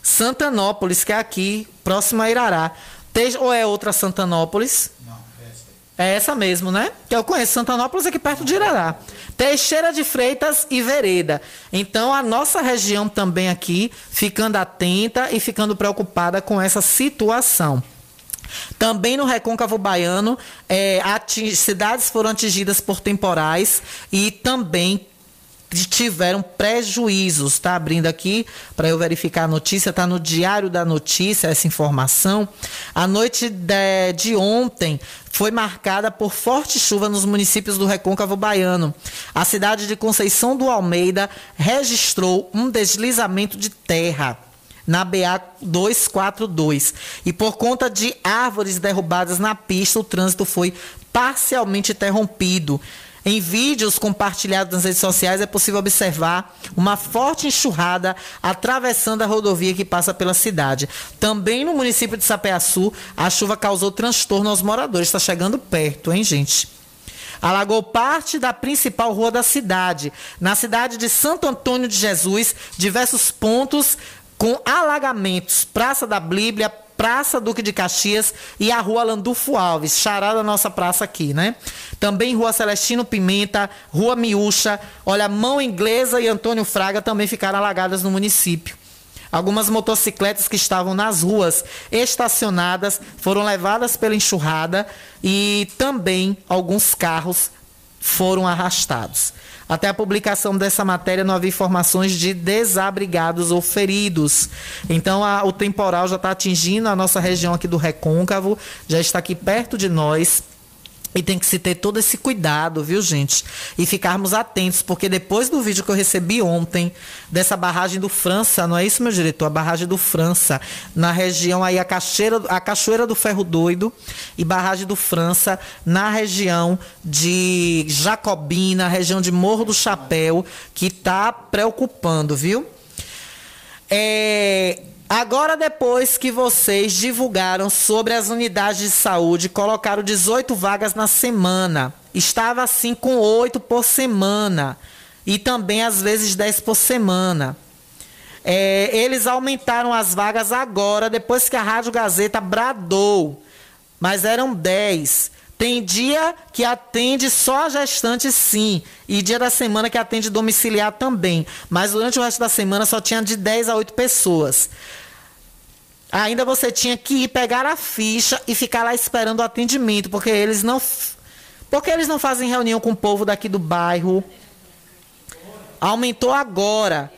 Santanópolis, que é aqui, próximo a Irará. Ou é outra Santanópolis? É essa mesmo, né? Que eu conheço Santanópolis aqui perto de Irará. Teixeira de Freitas e Vereda. Então a nossa região também aqui ficando atenta e ficando preocupada com essa situação. Também no Recôncavo Baiano, é, cidades foram atingidas por temporais e também tiveram prejuízos. Está abrindo aqui para eu verificar a notícia, está no Diário da Notícia essa informação. A noite de, de ontem foi marcada por forte chuva nos municípios do Recôncavo Baiano. A cidade de Conceição do Almeida registrou um deslizamento de terra na BA 242. E por conta de árvores derrubadas na pista, o trânsito foi parcialmente interrompido. Em vídeos compartilhados nas redes sociais é possível observar uma forte enxurrada atravessando a rodovia que passa pela cidade. Também no município de Sapeaçu, a chuva causou transtorno aos moradores. Está chegando perto, hein, gente? Alagou parte da principal rua da cidade. Na cidade de Santo Antônio de Jesus, diversos pontos com alagamentos. Praça da Bíblia, Praça Duque de Caxias e a Rua Landulfo Alves, charada da nossa praça aqui, né? Também Rua Celestino Pimenta, Rua Miúcha, olha, Mão Inglesa e Antônio Fraga também ficaram alagadas no município. Algumas motocicletas que estavam nas ruas estacionadas foram levadas pela enxurrada e também alguns carros foram arrastados. Até a publicação dessa matéria não havia informações de desabrigados ou feridos. Então a- o temporal já está atingindo a nossa região aqui do Recôncavo, já está aqui perto de nós. E tem que se ter todo esse cuidado, viu, gente? E ficarmos atentos, porque depois do vídeo que eu recebi ontem, dessa barragem do França, não é isso, meu diretor? A barragem do França, na região aí, a, cachoeira, a Cachoeira do Ferro Doido e barragem do França, na região de Jacobina, região de Morro do Chapéu, que tá preocupando, viu? É, Agora, depois que vocês divulgaram sobre as unidades de saúde, colocaram 18 vagas na semana. Estava assim com 8 por semana. E também, às vezes, 10 por semana. É, eles aumentaram as vagas agora, depois que a Rádio Gazeta bradou. Mas eram 10. Tem dia que atende só a gestante, sim. E dia da semana que atende domiciliar também. Mas durante o resto da semana só tinha de 10 a 8 pessoas. Ainda você tinha que ir pegar a ficha e ficar lá esperando o atendimento, porque eles não. Porque eles não fazem reunião com o povo daqui do bairro. Aumentou agora.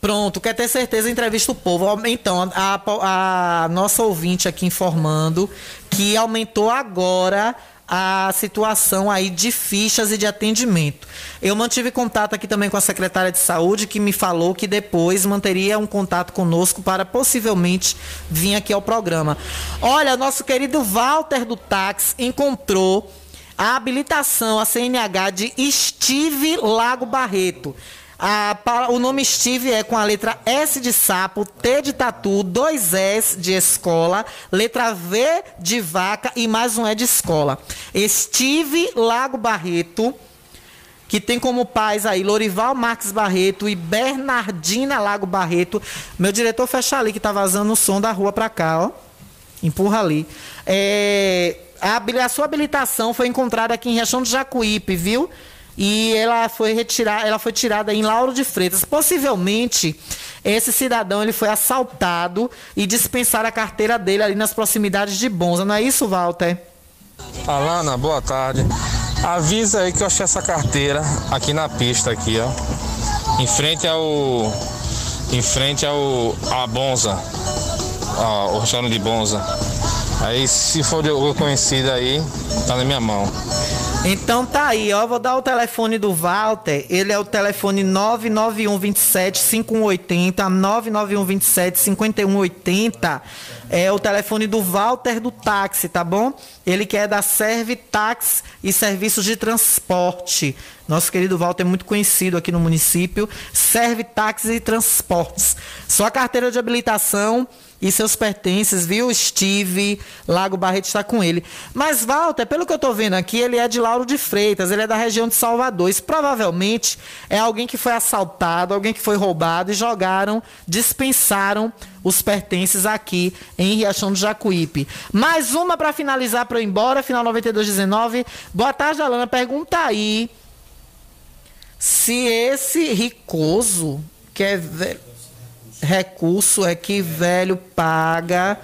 Pronto, quer ter certeza, entrevista o povo. Então, a, a nossa ouvinte aqui informando que aumentou agora a situação aí de fichas e de atendimento. Eu mantive contato aqui também com a secretária de saúde, que me falou que depois manteria um contato conosco para possivelmente vir aqui ao programa. Olha, nosso querido Walter do Táxi encontrou a habilitação, a CNH de Steve Lago Barreto. A, o nome Steve é com a letra S de sapo, T de tatu, dois S de escola, letra V de vaca e mais um E de escola. Steve Lago Barreto, que tem como pais aí Lorival Marques Barreto e Bernardina Lago Barreto. Meu diretor fecha ali, que tá vazando o som da rua para cá, ó. Empurra ali. É, a, a sua habilitação foi encontrada aqui em Riachão do Jacuípe, viu? E ela foi retirada, ela foi tirada em Lauro de Freitas. Possivelmente esse cidadão ele foi assaltado e dispensaram a carteira dele ali nas proximidades de Bonza. Não é isso, Walter? Alana, boa tarde. Avisa aí que eu achei essa carteira aqui na pista aqui, ó. Em frente ao em frente ao a Bonza. Ó, o restaurante de Bonza. Aí se for de conhecida aí, tá na minha mão. Então tá aí, ó. Vou dar o telefone do Walter. Ele é o telefone 991 27 5180, 991 27 5180. É o telefone do Walter do táxi, tá bom? Ele que é da Serve Táxi e Serviços de Transporte. Nosso querido Walter é muito conhecido aqui no município. Serve Táxi e Transportes. Sua carteira de habilitação e seus pertences, viu? Steve, Lago Barreto está com ele. Mas Walter, pelo que eu estou vendo aqui, ele é de Lauro de Freitas, ele é da região de Salvador. Isso provavelmente é alguém que foi assaltado, alguém que foi roubado e jogaram, dispensaram os pertences aqui em Riachão do Jacuípe. Mais uma para finalizar para eu ir embora, final 9219. Boa tarde, Alana. Pergunta aí se esse ricoso que é recurso é que velho paga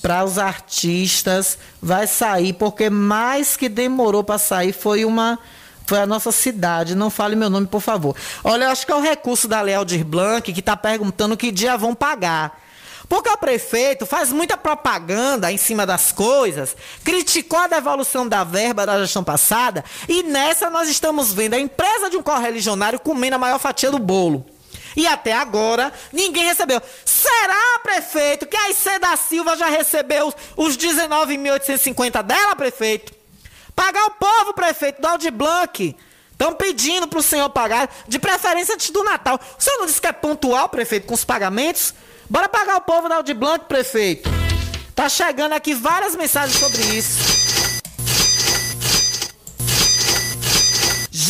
para os artistas vai sair, porque mais que demorou para sair foi uma foi a nossa cidade. Não fale meu nome, por favor. Olha, eu acho que é o recurso da Lealdir Blanc que está perguntando que dia vão pagar. Porque o prefeito faz muita propaganda em cima das coisas, criticou a devolução da verba da gestão passada e nessa nós estamos vendo a empresa de um correligionário comendo a maior fatia do bolo. E até agora ninguém recebeu. Será, prefeito, que a IC da Silva já recebeu os 19.850 dela, prefeito? Pagar o povo, prefeito, do Aldi Blanc. Estão pedindo para o senhor pagar, de preferência antes do Natal. O senhor não disse que é pontual, prefeito, com os pagamentos? Bora pagar o povo da Aldi Blanc, prefeito. Tá chegando aqui várias mensagens sobre isso.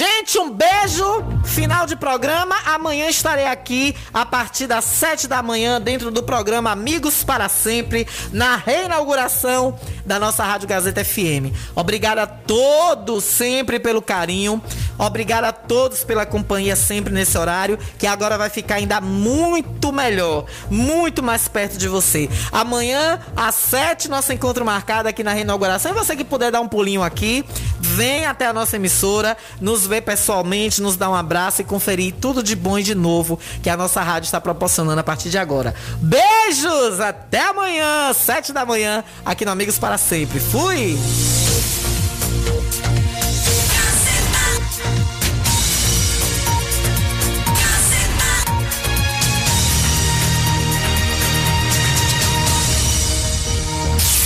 Gente, um beijo. Final de programa. Amanhã estarei aqui a partir das 7 da manhã dentro do programa Amigos para Sempre, na reinauguração da nossa Rádio Gazeta FM. Obrigado a todos sempre pelo carinho. Obrigado a todos pela companhia sempre nesse horário, que agora vai ficar ainda muito melhor, muito mais perto de você. Amanhã, às 7, nosso encontro marcado aqui na reinauguração. E você que puder dar um pulinho aqui, vem até a nossa emissora, nos ver pessoalmente, nos dar um abraço e conferir tudo de bom e de novo que a nossa rádio está proporcionando a partir de agora. Beijos! Até amanhã, sete da manhã, aqui no Amigos para Sempre. Fui!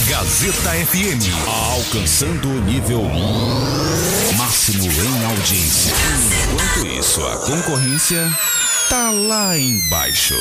Gazeta FM, alcançando o nível máximo em audiência. Enquanto isso, a concorrência tá lá embaixo.